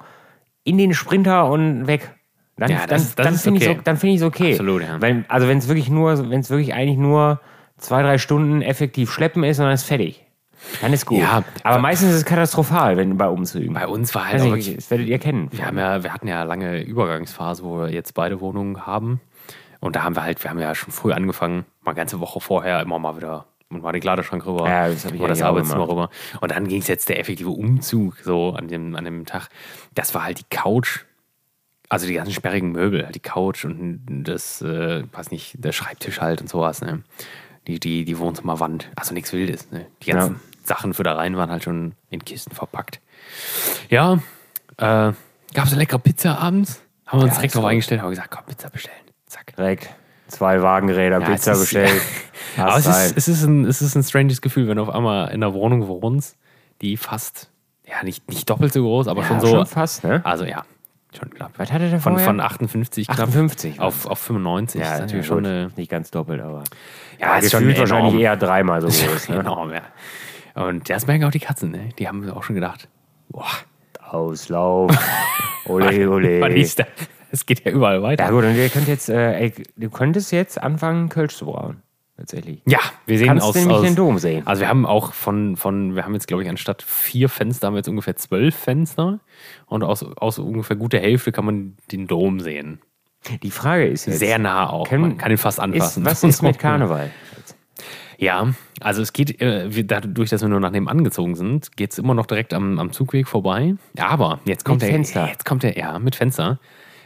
in den Sprinter und weg. Dann, Ja, das- dann, dann finde ich okay. so, ich es okay. Absolut, ja. Wenn, also wenn es wirklich nur, wenn es wirklich eigentlich nur zwei, drei Stunden effektiv schleppen ist und dann ist fertig. Dann ist gut. Ja, aber meistens ist es katastrophal, wenn bei Umzügen. Bei uns war halt Weiß auch wirklich, das werdet ihr kennen. wir, haben ja, wir hatten ja lange Übergangsphase, wo wir jetzt beide Wohnungen haben. Und da haben wir halt, wir haben ja schon früh angefangen, mal ganze Woche vorher immer mal wieder und mal den Kleiderschrank rüber Ja, das hab ich das Arbeitszimmer rüber. Und dann ging es jetzt der effektive Umzug so an dem, an dem Tag. Das war halt die Couch, also die ganzen sperrigen Möbel, halt die Couch und das, äh, weiß nicht, der Schreibtisch halt und sowas, ne? Die, die, die Wohnzimmerwand, also nichts Wildes, ne? Die ganzen Ja. Sachen für da rein waren halt schon in Kisten verpackt. Ja, äh, gab es eine leckere Pizza abends? Haben wir uns Ja, direkt drauf eingestellt, haben gesagt, komm, Pizza bestellen. Zack. Direkt zwei Wagenräder, Ja, Pizza ist- bestellt. Aber es ist, es, ist ein, es ist ein stranges Gefühl, wenn du auf einmal in einer Wohnung wohnst, die fast, ja, nicht, nicht doppelt so groß, aber ja, schon so. schon fast, ne? Also ja, Schon knapp. Was hatte der Von, vorher? von 58 knapp 58 auf, auf 95. ja, ist natürlich ja, schon eine. Nicht ganz doppelt, aber. Ja, ist schon wahrscheinlich eher dreimal so groß. Ne? Enorm, ja. Und das merken auch die Katzen, ne? Die haben auch schon gedacht, boah, Auslauf. Ole, ole. Es geht ja überall weiter. Ja gut, und ihr könnt jetzt, äh, ey, du könntest jetzt anfangen, Kölsch zu brauen. Tatsächlich. Ja, wir sehen Kannst aus, nämlich aus den Dom sehen. Also wir haben auch von, von wir haben jetzt, glaube ich, anstatt vier Fenster haben wir jetzt ungefähr zwölf Fenster. Und aus, aus ungefähr guter Hälfte kann man den Dom sehen. Die Frage ist jetzt, Sehr nah auch. Können- man kann ihn fast anfassen. ist, was ist mit Karneval? Ja, also es geht, äh, dadurch, dass wir nur nach nebenan gezogen sind, geht es immer noch direkt am, am Zugweg vorbei. Aber jetzt kommt Mit der Fenster. Jetzt kommt der, ja, mit Fenster.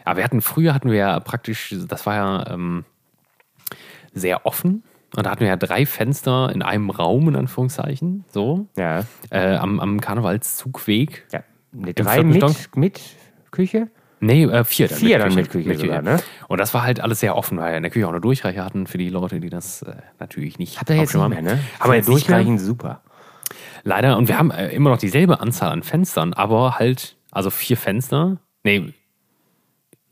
Aber wir hatten, früher hatten wir ja praktisch, das war ja ähm, sehr offen. Und da hatten wir ja drei Fenster in einem Raum, in Anführungszeichen, so, Ja. äh, am, am Karnevalszugweg. ja. Nee, drei mit, mit Küche? Nee, äh, vier dann. Vier dann mit Küche sogar, ne? Und das war halt alles sehr offen, weil wir in der Küche auch eine Durchreiche hatten für die Leute, die das äh, natürlich nicht Habt ihr jetzt nicht mehr, ne? Haben wir jetzt durchreichen, super. Leider, und wir haben äh, immer noch dieselbe Anzahl an Fenstern, aber halt, also vier Fenster, nee,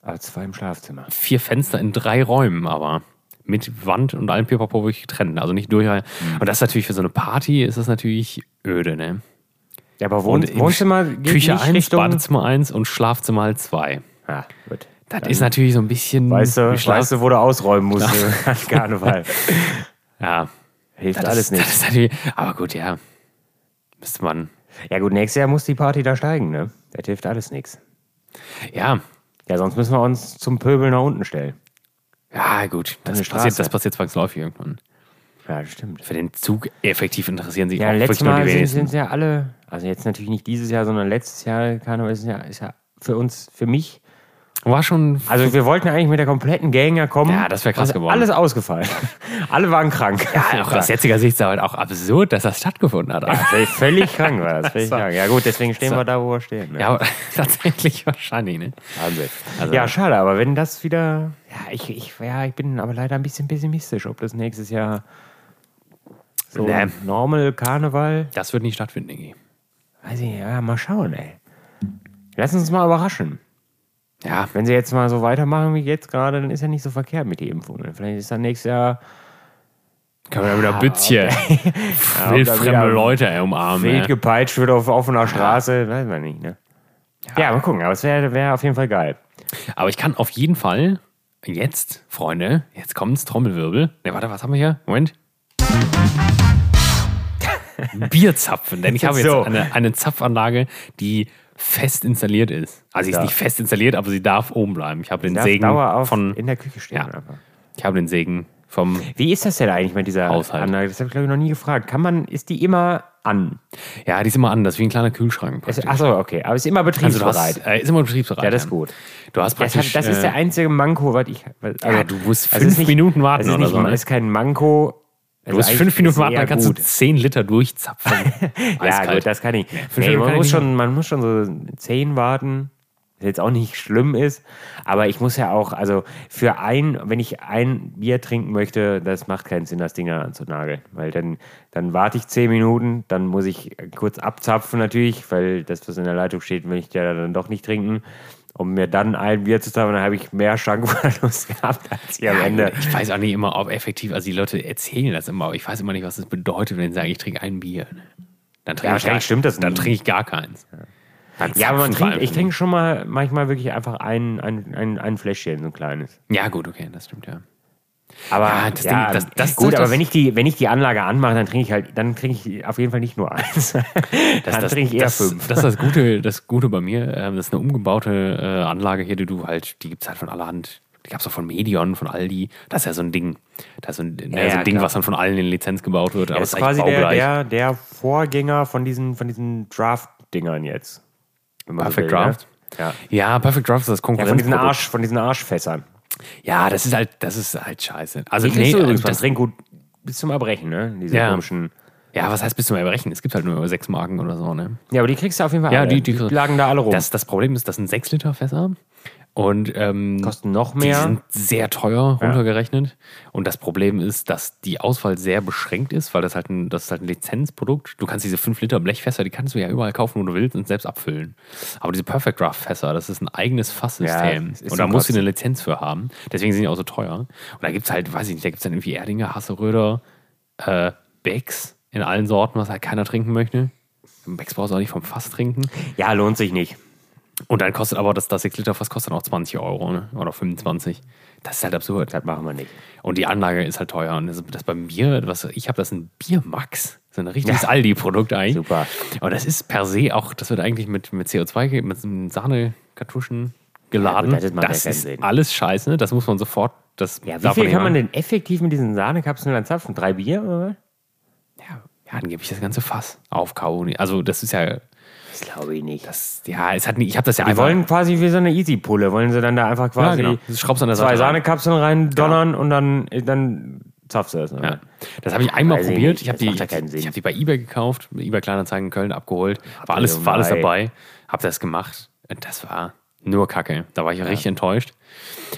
Aber zwei im Schlafzimmer. vier Fenster in drei Räumen, aber mit Wand und allem Pipapo wirklich getrennt, also nicht durch. Mhm. Und das ist natürlich für so eine Party, ist das natürlich öde, ne? Ja, aber Wohn im Wohnzimmer geht Küche nicht 1, Richtung... Badezimmer 1 und Schlafzimmer halt 2. Ah, gut. Das ist natürlich so ein bisschen. Weißt du, weißt du, wo du ausräumen musst an Karneval. Ja, Hilft das alles ist, nicht. Das ist aber gut, ja. Müsste man. Ja gut, nächstes Jahr muss die Party da steigen, ne? Das hilft alles nichts. Ja, Ja, sonst müssen wir uns zum Pöbel nach unten stellen. Ja, gut. Das Eine passiert, das passiert zwangsläufig irgendwann. Ja, das stimmt. Für den Zug effektiv interessieren sich Ja, auch letztes Mal die sind, sind ja alle, also jetzt natürlich nicht dieses Jahr, sondern letztes Jahr Karneval ist ja, ist ja für uns, für mich. War schon. Also wir wollten eigentlich mit der kompletten Gang ja kommen. Ja, das wär krass Also geworden. Alles ausgefallen. alle waren krank. ja, auch aus jetziger Sicht ist es halt auch absurd, dass das stattgefunden hat. Völlig- Völlig krank war das. Völlig So. krank. Ja gut, deswegen stehen So. wir da, wo wir stehen. Ne? ja, tatsächlich wahrscheinlich, ne? Wahnsinn. Also- ja, schade, aber wenn das wieder. Ja ich, ich, ja, ich bin aber leider ein bisschen pessimistisch, ob das nächstes Jahr so Nee. normal Karneval. Das wird nicht stattfinden, ich. Weiß ich, ja, mal schauen, ey. Lass uns mal überraschen. Ja, Wenn sie jetzt mal so weitermachen wie jetzt gerade, dann ist ja nicht so verkehrt mit den Impfungen. Vielleicht ist dann nächstes Jahr können wir ja wieder Bützchen. Wildfremde wieder Leute ey, umarmen. wild gepeitscht wird auf offener Straße. Weiß man nicht, ne? Ja, mal gucken, aber es wäre wär auf jeden Fall geil. Aber ich kann auf jeden Fall jetzt, Freunde, jetzt kommt's, Trommelwirbel. Ne, warte, was haben wir hier? Moment. Bier zapfen, denn ich habe jetzt So. eine, eine Zapfanlage, die fest installiert ist. Also sie ist nicht fest installiert, aber sie darf oben bleiben. Ich habe den Darf Segen dauerhaft von in der Küche stehen. Ja. ich habe den Segen vom Wie ist das denn eigentlich mit dieser Haushalt. Anlage? Das habe ich, glaube ich, noch nie gefragt. Kann man, ist die immer an? Ja, die ist immer an, das ist wie ein kleiner Kühlschrank. Achso, okay. Aber ist immer Also betriebsbereit. hast, äh, ist immer betriebsbereit. ja, das ist gut. Du hast Das, praktisch. hat, das ist äh, der einzige Manko, was ich. Also, Ja, du musst also es ist fünf Minuten warten oder nicht, so, ne? Es ist kein Manko. Du musst fünf Minuten warten, dann kannst gut. du zehn Liter durchzapfen. Ja, gut, das kann ich. fünf Nee, man, muss schon, man muss schon so zehn warten. Jetzt auch nicht schlimm ist. Aber ich muss ja auch, also für ein, wenn ich ein Bier trinken möchte, das macht keinen Sinn, das Ding dann anzunageln. Weil dann, dann warte ich zehn Minuten, dann muss ich kurz abzapfen natürlich, weil das, was in der Leitung steht, will ich ja dann doch nicht trinken. Um mir dann ein Bier zu zapfen, dann habe ich mehr Schankverlust gehabt als ich am Ja, Ende. Ich weiß auch nicht immer, ob effektiv, also die Leute erzählen das immer, aber ich weiß immer nicht, was das bedeutet, wenn sie sagen, ich trinke ein Bier. Dann trinke Ja, ich gar, stimmt das Dann nie. trinke ich gar keins. Beim Ja, aber man trinkt, ich trinke schon mal manchmal wirklich einfach ein, ein, ein, ein Fläschchen, so ein kleines. Ja, gut, okay, das stimmt, ja. Aber Ja, das ja, Ding- das- das gut, aber wenn ich die, wenn ich die Anlage anmache, dann trinke ich halt, dann trinke ich auf jeden Fall nicht nur eins. dann Das, trinke ich eher fünf. das ist das Gute, das Gute bei mir. ähm, Das ist eine umgebaute äh, Anlage hier, die du halt, die gibt es halt von allerhand. Die gab es auch von Medion, von Aldi. Das ist ja so ein Ding. Das ist so ein, ja, so ja, ein Ding, was dann von allen in Lizenz gebaut wird. Aber das es ist quasi der, der, der Vorgänger von diesen, von diesen Draft-Dingern jetzt. Perfect will, ne? Draft? Ja. Ja, Perfect Draft ist das ja, von diesen. Arsch, von diesen Arschfässern. Ja, das ist halt, das ist halt scheiße. Also, du übrigens das, das Trinkgut bis zum Erbrechen, ne? Diese Ja. komischen. Ja, was heißt bis zum Erbrechen? Es gibt halt nur sechs Marken oder so, ne? Ja, aber die kriegst du auf jeden Fall Ja, alle. die- die- lagen da alle rum. Das, das Problem ist, das sind 6 Liter Fässer. Und ähm, Kosten noch die mehr. sind sehr teuer runtergerechnet. Und das Problem ist, dass die Auswahl sehr beschränkt ist, weil das halt ein, das ist halt ein Lizenzprodukt. Du kannst diese 5 Liter Blechfässer, die kannst du ja überall kaufen, wo du willst und selbst abfüllen. Aber diese Perfect Draft Fässer, das ist ein eigenes Fasssystem. Ja, und da musst du eine Lizenz für haben. Deswegen sind die auch so teuer. Und da gibt es halt, weiß ich nicht, da gibt es dann irgendwie Erdinger, Hasseröder, äh, Becks in allen Sorten, was halt keiner trinken möchte. Becks brauchst du auch nicht vom Fass trinken. Ja, lohnt sich nicht. Und dann kostet aber das, das 6 Liter Fass kostet auch 20 Euro ne? oder 25. Das ist halt absurd. Das machen wir nicht. Und die Anlage ist halt teuer. Und das, das beim Bier, was ich habe, das ein Biermax. Das ist ein richtiges Ja. Aldi-Produkt eigentlich. Super. Und das ist per se auch, das wird eigentlich mit, mit CO2, ge- mit so Sahnekartuschen geladen. Ja, gut, das macht ja das keinen ist alles scheiße. Das muss man sofort. Das Ja, wie viel kann man denn effektiv mit diesen Sahnekapseln dann zapfen? Drei Bier oder was? Ja, ja, dann gebe ich das ganze Fass aufkauen. Also, das ist ja. Das glaube ich nicht. Das, ja, es hat nie, ich habe das ja die einmal. wollen quasi wie so eine Easy-Pulle. Wollen sie dann da einfach ja, quasi genau. Du schraubst an der zwei Seite. Sahnekapseln rein donnern und dann, dann zapfst du das. Ja. Das habe ich einmal Weiß ich probiert. nicht. Ich habe die, ja ich hab die bei eBay gekauft, eBay Kleinanzeigen in Köln abgeholt. War alles, war alles dabei. Habe das gemacht. Und das war nur Kacke. Da war ich richtig enttäuscht.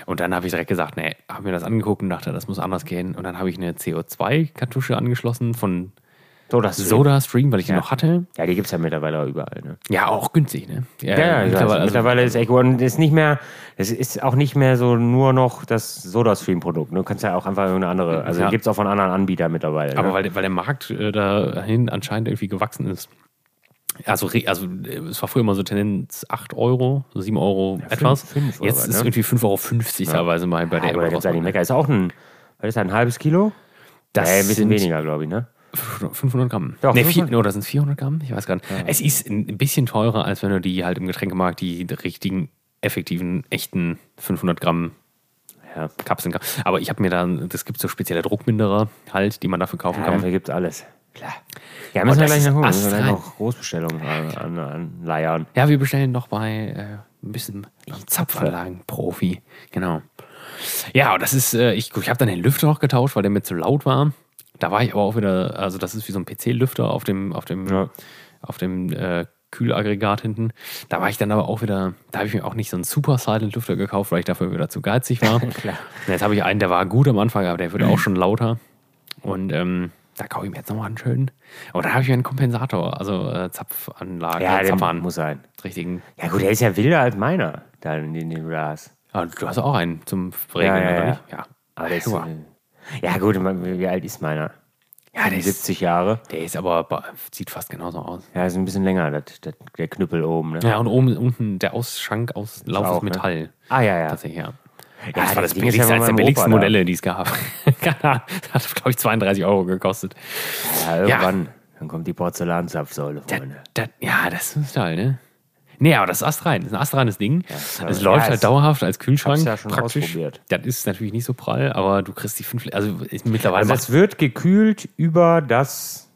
Und dann habe ich direkt gesagt, nee, habe mir das angeguckt und dachte, das muss anders gehen. Und dann habe ich eine CO2-Kartusche angeschlossen von So, das Soda Stream, weil ich die Ja. noch hatte. Ja, die gibt es ja mittlerweile überall. Ne? Ja, auch günstig, ne? Ja, ja, ich weiß. mittlerweile, ist echt und ist nicht mehr, es ist auch nicht mehr so nur noch das SodaStream-Produkt. Du kannst ja auch einfach irgendeine andere, also Ja. gibt es auch von anderen Anbietern mittlerweile. Aber ne? weil, der- weil der Markt äh, dahin anscheinend irgendwie gewachsen ist. Also, also äh, es war früher immer so Tendenz 8 Euro, so 7 Euro etwas. fünf oder Jetzt was, ist ne? irgendwie 5,50 Euro teilweise mal bei der ja, nicht. Mecker. Ist auch ein, was ist das, ein halbes Kilo? Das nee, ein bisschen sind weniger, glaube ich, ne? 500 Gramm. Doch, nee, vier, 500. oder sind es 400 Gramm? Ich weiß gar nicht. Es ist ein bisschen teurer, als wenn du die halt im Getränkemarkt die richtigen, effektiven, echten 500 Gramm Ja. Kapseln kaufst. Aber ich habe mir dann, das gibt so spezielle Druckminderer halt, die man dafür kaufen Ja, kann. dafür gibt es alles. Klar. Ja, müssen wir gleich ist nachholen. Müssen wir gleich noch Großbestellungen an, an, Leiern. Ja, wir bestellen noch bei äh, ein bisschen Zapfanlagen-Profi. Genau. Ja, das ist, äh, ich, ich habe dann den Lüfter noch getauscht, weil der mir zu laut war. Da war ich aber auch wieder, also das ist wie so ein PC-Lüfter auf dem, auf dem, Ja. auf dem äh, Kühlaggregat hinten. Da war ich dann aber auch wieder, da habe ich mir auch nicht so einen super Silent Lüfter gekauft, weil ich dafür wieder zu geizig war. Jetzt habe ich einen, der war gut am Anfang, aber der wird auch schon lauter. Und ähm, da kaufe ich mir jetzt nochmal einen schönen. Aber da habe ich einen Kompensator, also äh, Zapfanlage, Ja, der Zapfhahn. muss sein. Richtigen. Ja, gut, der ist ja wilder als meiner, dann, den, den du da hast. Ah, du hast auch einen zum Regeln, Ja, ja, oder ja. nicht? Ja. Aber der ist, Ja. ja, gut, wie alt ist meiner? Ja, der ist, 70 Jahre. der ist aber, sieht fast genauso aus. Ja, ist ein bisschen länger, das, das, der Knüppel oben. Ne? Ja, und oben, unten der Ausschank aus Lauf auch, aus ne? Metall. Ah, ja, ja. Tatsächlich, ja. Ja, Ja, das war das das Ding ist billigste, ja eines der billigsten Opa da. Modelle, die es gab. Keine Ahnung. Das hat, glaube ich, 32 Euro gekostet. Ja, irgendwann. Dann kommt die Porzellanzapfsäule, Da, Freunde. da, ja, das ist toll, ne? Nee, aber das ist astrein. Das ist ein astreines Ding. es ja, läuft es- halt dauerhaft als Kühlschrank. hab's ja schon praktisch. ausprobiert. Das ist natürlich nicht so prall, aber du kriegst die fünf. Also mittlerweile Also das wird gekühlt über das.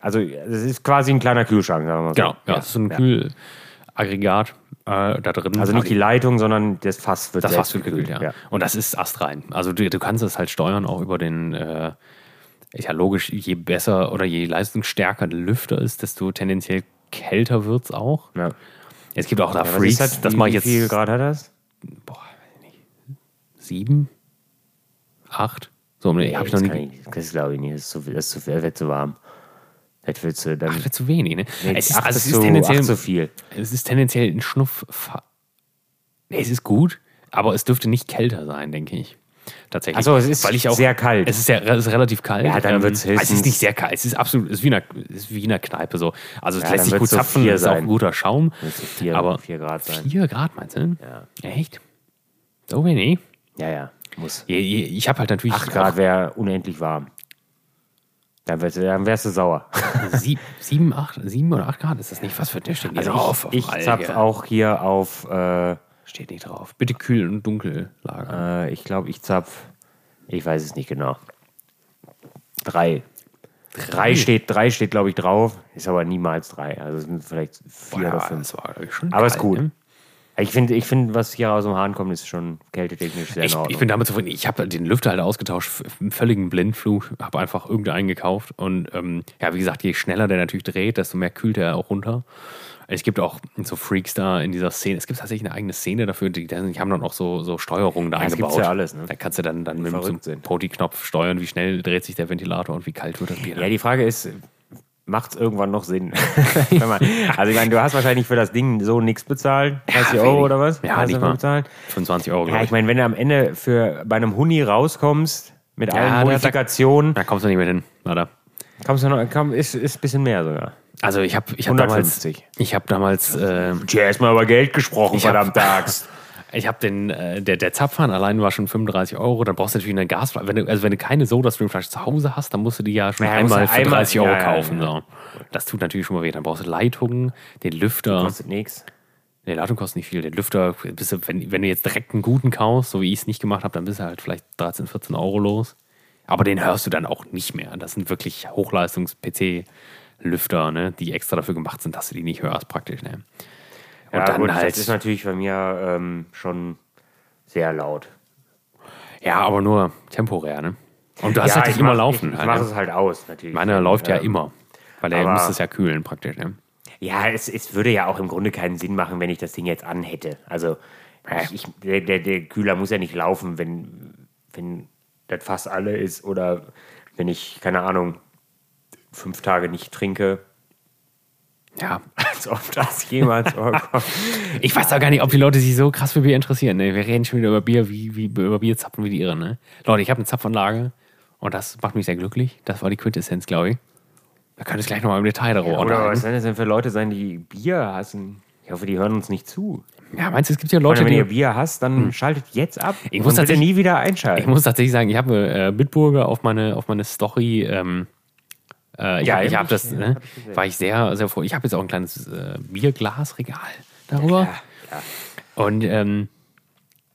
Also es ist quasi ein kleiner Kühlschrank, sagen wir mal so. Genau, ja, das ist so ein Kühlaggregat äh, da drin. Also nicht die Leitung, sondern das Fass wird das Fass wird gekühlt, ja. Und das ist astrein. Also du, du kannst es halt steuern auch über den, äh, ja logisch, je besser oder je leistungsstärker der Lüfter ist, desto tendenziell kälter wird es auch. Ja. Es gibt auch da Was Freaks, ist das? Wie- mache ich Wie jetzt viel Grad hat das? boah, weiß nicht, sieben, acht. So, nee, habe ich noch nie. ich- Das glaube ich nicht. Das ist zu, das ist zu, das wird zu warm. Das willst du dann. Ach, ist zu wenig, ne? nee, es, ist, also es ist zu, tendenziell, acht zu viel. es ist tendenziell ein Schnuff. Nee, es ist gut, aber es dürfte nicht kälter sein, denke ich. Tatsächlich. Ach so, es ist Weil ich auch, sehr kalt. Es ist, sehr, es ist relativ kalt. Ja, dann Ähm, wird's also Es ist nicht sehr kalt. Es ist absolut, es ist wie in einer, es ist wie in einer Kneipe so. Also es Ja, lässt sich gut so zapfen, vier es ist auch ein guter Schaum. Vier, aber vier Grad sein. 4 Grad meinst du? Ja. Echt? So wenig? Ja, ja. Muss. Je- Ich habe halt natürlich 8 Grad wäre unendlich warm. Dann, wärst du- sauer. sieb, sieben, acht, sieben oder acht Grad. Ist das nicht was für der steht nicht Also ich, ich Alter. zapf auch hier auf, äh, Steht nicht drauf. Bitte kühl und dunkel lagern. äh, ich glaube, ich zapf, ich weiß es nicht genau. Drei. Drei steht, drei steht glaube ich, drauf. Ist aber niemals drei. Also es sind vielleicht vier Boah, oder fünf. das war schon Aber ist gut. ne? Ich finde, ich find, was hier aus dem Hahn kommt, ist schon kältetechnisch sehr Ich, in Ordnung. ich bin damit zufrieden. Ich habe den Lüfter halt ausgetauscht, einen völligen Blindflug, habe einfach irgendeinen gekauft. Und ähm, ja, wie gesagt, je schneller der natürlich dreht, desto mehr kühlt er auch runter. Es gibt auch so Freaks da in dieser Szene. Es gibt tatsächlich eine eigene Szene dafür. Die, die haben dann auch so, so Steuerungen da Ja, das eingebaut. gibt's ja alles, ne? Da kannst du dann, dann mit so einem. Poti-Knopf steuern, wie schnell dreht sich der Ventilator und wie kalt wird das Bier. Ja, die Frage ist, macht es irgendwann noch Sinn? Man- also ich meine, du hast wahrscheinlich für das Ding so nichts bezahlt. 30 Euro wenig. oder was? Ja, hast nicht mal. bezahlt? 25 Euro, Ja, ich meine, wenn du am Ende für bei einem Huni rauskommst mit Ja, allen da- Modifikationen, Da kommst du nicht mehr hin, leider. kommst du noch, komm, ist, ist ein bisschen mehr sogar. Also ich habe ich hab damals, 150. ich habe damals, äh, Tja, erstmal über Geld gesprochen, Ich hab- verdammt Axt. ich habe den, äh, der, der Zapfhahn allein war schon 35 Euro. Dann brauchst du natürlich eine Gasflasche. Wenn du, also wenn du keine Soda-Stream-Flasche zu Hause hast, dann musst du die ja schon Ja, musst einmal für einmal- 30 Euro ja, ja, kaufen. ja. So. Das tut natürlich schon mal weh. Dann brauchst du Leitungen, den Lüfter. Kostet nichts. Nee, Leitung kostet nicht viel. Den Lüfter, du, wenn, wenn du jetzt direkt einen guten kaufst, so wie ich es nicht gemacht habe, dann bist du halt vielleicht 13, 14 Euro los. Aber den hörst du dann auch nicht mehr. Das sind wirklich Hochleistungs-PC-Lüfter, ne, die extra dafür gemacht sind, dass du die nicht hörst, praktisch. Ne? Und Ja, dann gut, halt. das ist natürlich bei mir ähm, schon sehr laut. ja, aber nur temporär, ne? Und du hast ja, halt nicht ich immer mach- laufen. Ich, ich halt, mache ne? es halt aus, natürlich. Meiner läuft ja Ähm, immer. Weil er muss es ja kühlen, praktisch. Ne? Ja, es, es würde ja auch im Grunde keinen Sinn machen, wenn ich das Ding jetzt anhätte. Also ich, ich, der, der, der Kühler muss ja nicht laufen, wenn, wenn das fast alle ist oder wenn ich, keine Ahnung, fünf Tage nicht trinke. Ja. Als ob das jemals vorkommt. Ich weiß auch gar nicht, ob die Leute sich so krass für Bier interessieren. Ne? Wir reden schon wieder über Bier, wie, wie über Bierzapfen wie die Irren. Ne? Leute, ich habe eine Zapfanlage und das macht mich sehr glücklich. Das war die Quintessenz, glaube ich. Wir können es gleich nochmal im Detail darüber Oder was sollen das denn für Leute sein, die Bier hassen? Ich hoffe, die hören uns nicht zu. Ja, meinst du, es gibt ja Leute, wenn ihr die. Bier hasst, dann schaltet jetzt ab. Ich muss tatsächlich- nie wieder Ich einschalten. muss tatsächlich sagen, ich habe äh, Bitburger auf meine, auf meine Story. Ähm, äh, ich Ja, habe ich hab hab ich- das, ja, ne, hab war ich sehr, sehr froh. Ich habe jetzt auch ein kleines äh, Bierglasregal darüber. klar. Und ähm,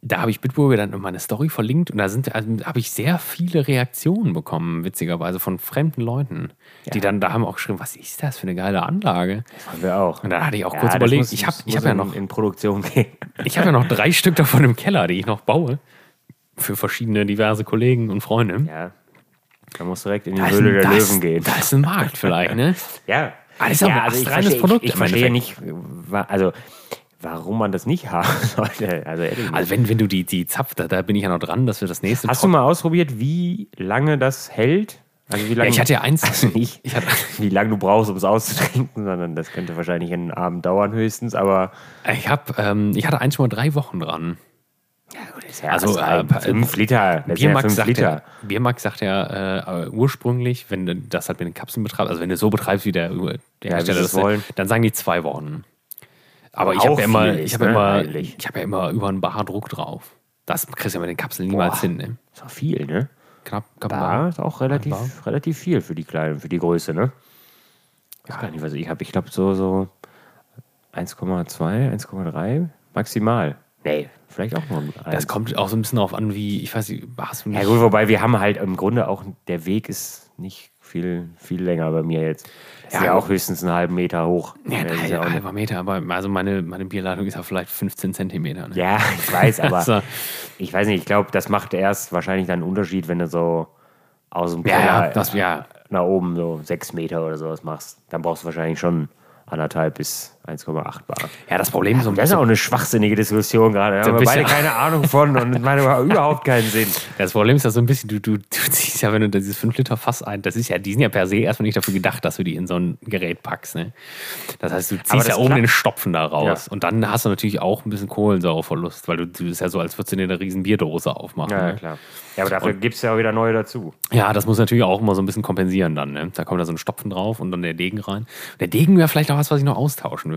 da habe ich Bitburger dann in meine Story verlinkt und da sind, also, habe ich sehr viele Reaktionen bekommen, witzigerweise von fremden Leuten, die dann da haben auch geschrieben, was ist das für eine geile Anlage? Haben wir auch. Und dann hatte ich auch Ja, kurz das überlegt, muss- ich habe hab ja noch in Produktion gehen. ich habe ja noch drei Stück davon im Keller, die ich noch baue. Für verschiedene diverse Kollegen und Freunde. Ja. Da musst du direkt in die Da Höhle ein- der da ist- Löwen gehen. Da ist ein Markt vielleicht, ne? Ja. Ah, das ist auch ein also ich verstehe, Produkt Ich, ich verstehe nicht, also warum man das nicht haben sollte. Also. Also wenn, wenn du die, die Zapf, da, da bin ich ja noch dran, dass wir das nächste Hast du mal ausprobiert, wie lange das hält? Also wie Ja, lange, ich hatte ja eins. also nicht, Ich hatte, wie lange du brauchst, um es auszutrinken, sondern das könnte wahrscheinlich einen Abend dauern höchstens, aber ich, hab, ähm, ich hatte eins schon mal drei Wochen dran. Ja, gut, ist ja Also, äh, fünf Liter. Ja fünf sagt, ja, Biermax sagt ja äh, ursprünglich, wenn du das halt mit den Kapseln betreibst, also wenn du so betreibst, wie der, der wie Hersteller das wollen. dann sagen die zwei Wochen. Aber ich habe ja immer, ich habe ne, immer, ich habe ja immer über einen Bar Druck drauf. Das kriegst du ja mit den Kapseln niemals Boah. hin. Ne? Ist auch viel, ne? Knapp, knapp Bar ist auch relativ, Bar. relativ viel für die Kleinen, für die Größe, ne? Ich weiß gar nicht, was ich habe. Ich glaube so, so 1,2, 1,3 maximal. Nee, vielleicht auch nur ein Das eins. kommt auch so ein bisschen darauf an, wie, ich weiß nicht, hast du Ja gut, wobei wir haben halt im Grunde auch, der Weg ist nicht viel, viel länger bei mir jetzt. Ist Ja, ja, auch höchstens einen halben Meter hoch. ja, Das ist ein ja, auch nicht- halber Meter, aber also meine, meine Bierladung ist ja vielleicht 15 Zentimeter. Ne? ja, ich weiß, aber So. ich weiß nicht, ich glaube, das macht erst wahrscheinlich dann einen Unterschied, wenn du so aus dem Ja, Keller ja, das, ja, nach oben so sechs Meter oder sowas machst. Dann brauchst du wahrscheinlich schon anderthalb bis 1,8 Bar. ja, das Problem ist so ein Das ist auch eine schwachsinnige Diskussion gerade. Da haben wir beide keine Ahnung von und meine überhaupt keinen Sinn. Das Problem ist ja so ein bisschen, du, du, du ziehst ja, wenn du dieses 5 Liter Fass ein, das ist ja, die sind ja per se erstmal nicht dafür gedacht, dass du die in so ein Gerät packst. Ne? Das heißt, du ziehst ja oben den Stopfen da raus. Ja. Und dann hast du natürlich auch ein bisschen Kohlensäureverlust, weil du, du ist ja so, als würdest du dir eine riesen Bierdose aufmachen. Ja, ne? klar. Ja, aber dafür gibt es ja auch wieder neue dazu. Ja, das muss natürlich auch immer so ein bisschen kompensieren dann. Ne? Da kommt da so ein Stopfen drauf und dann der Degen rein. Der Degen wäre vielleicht auch was, was ich noch austauschen würde.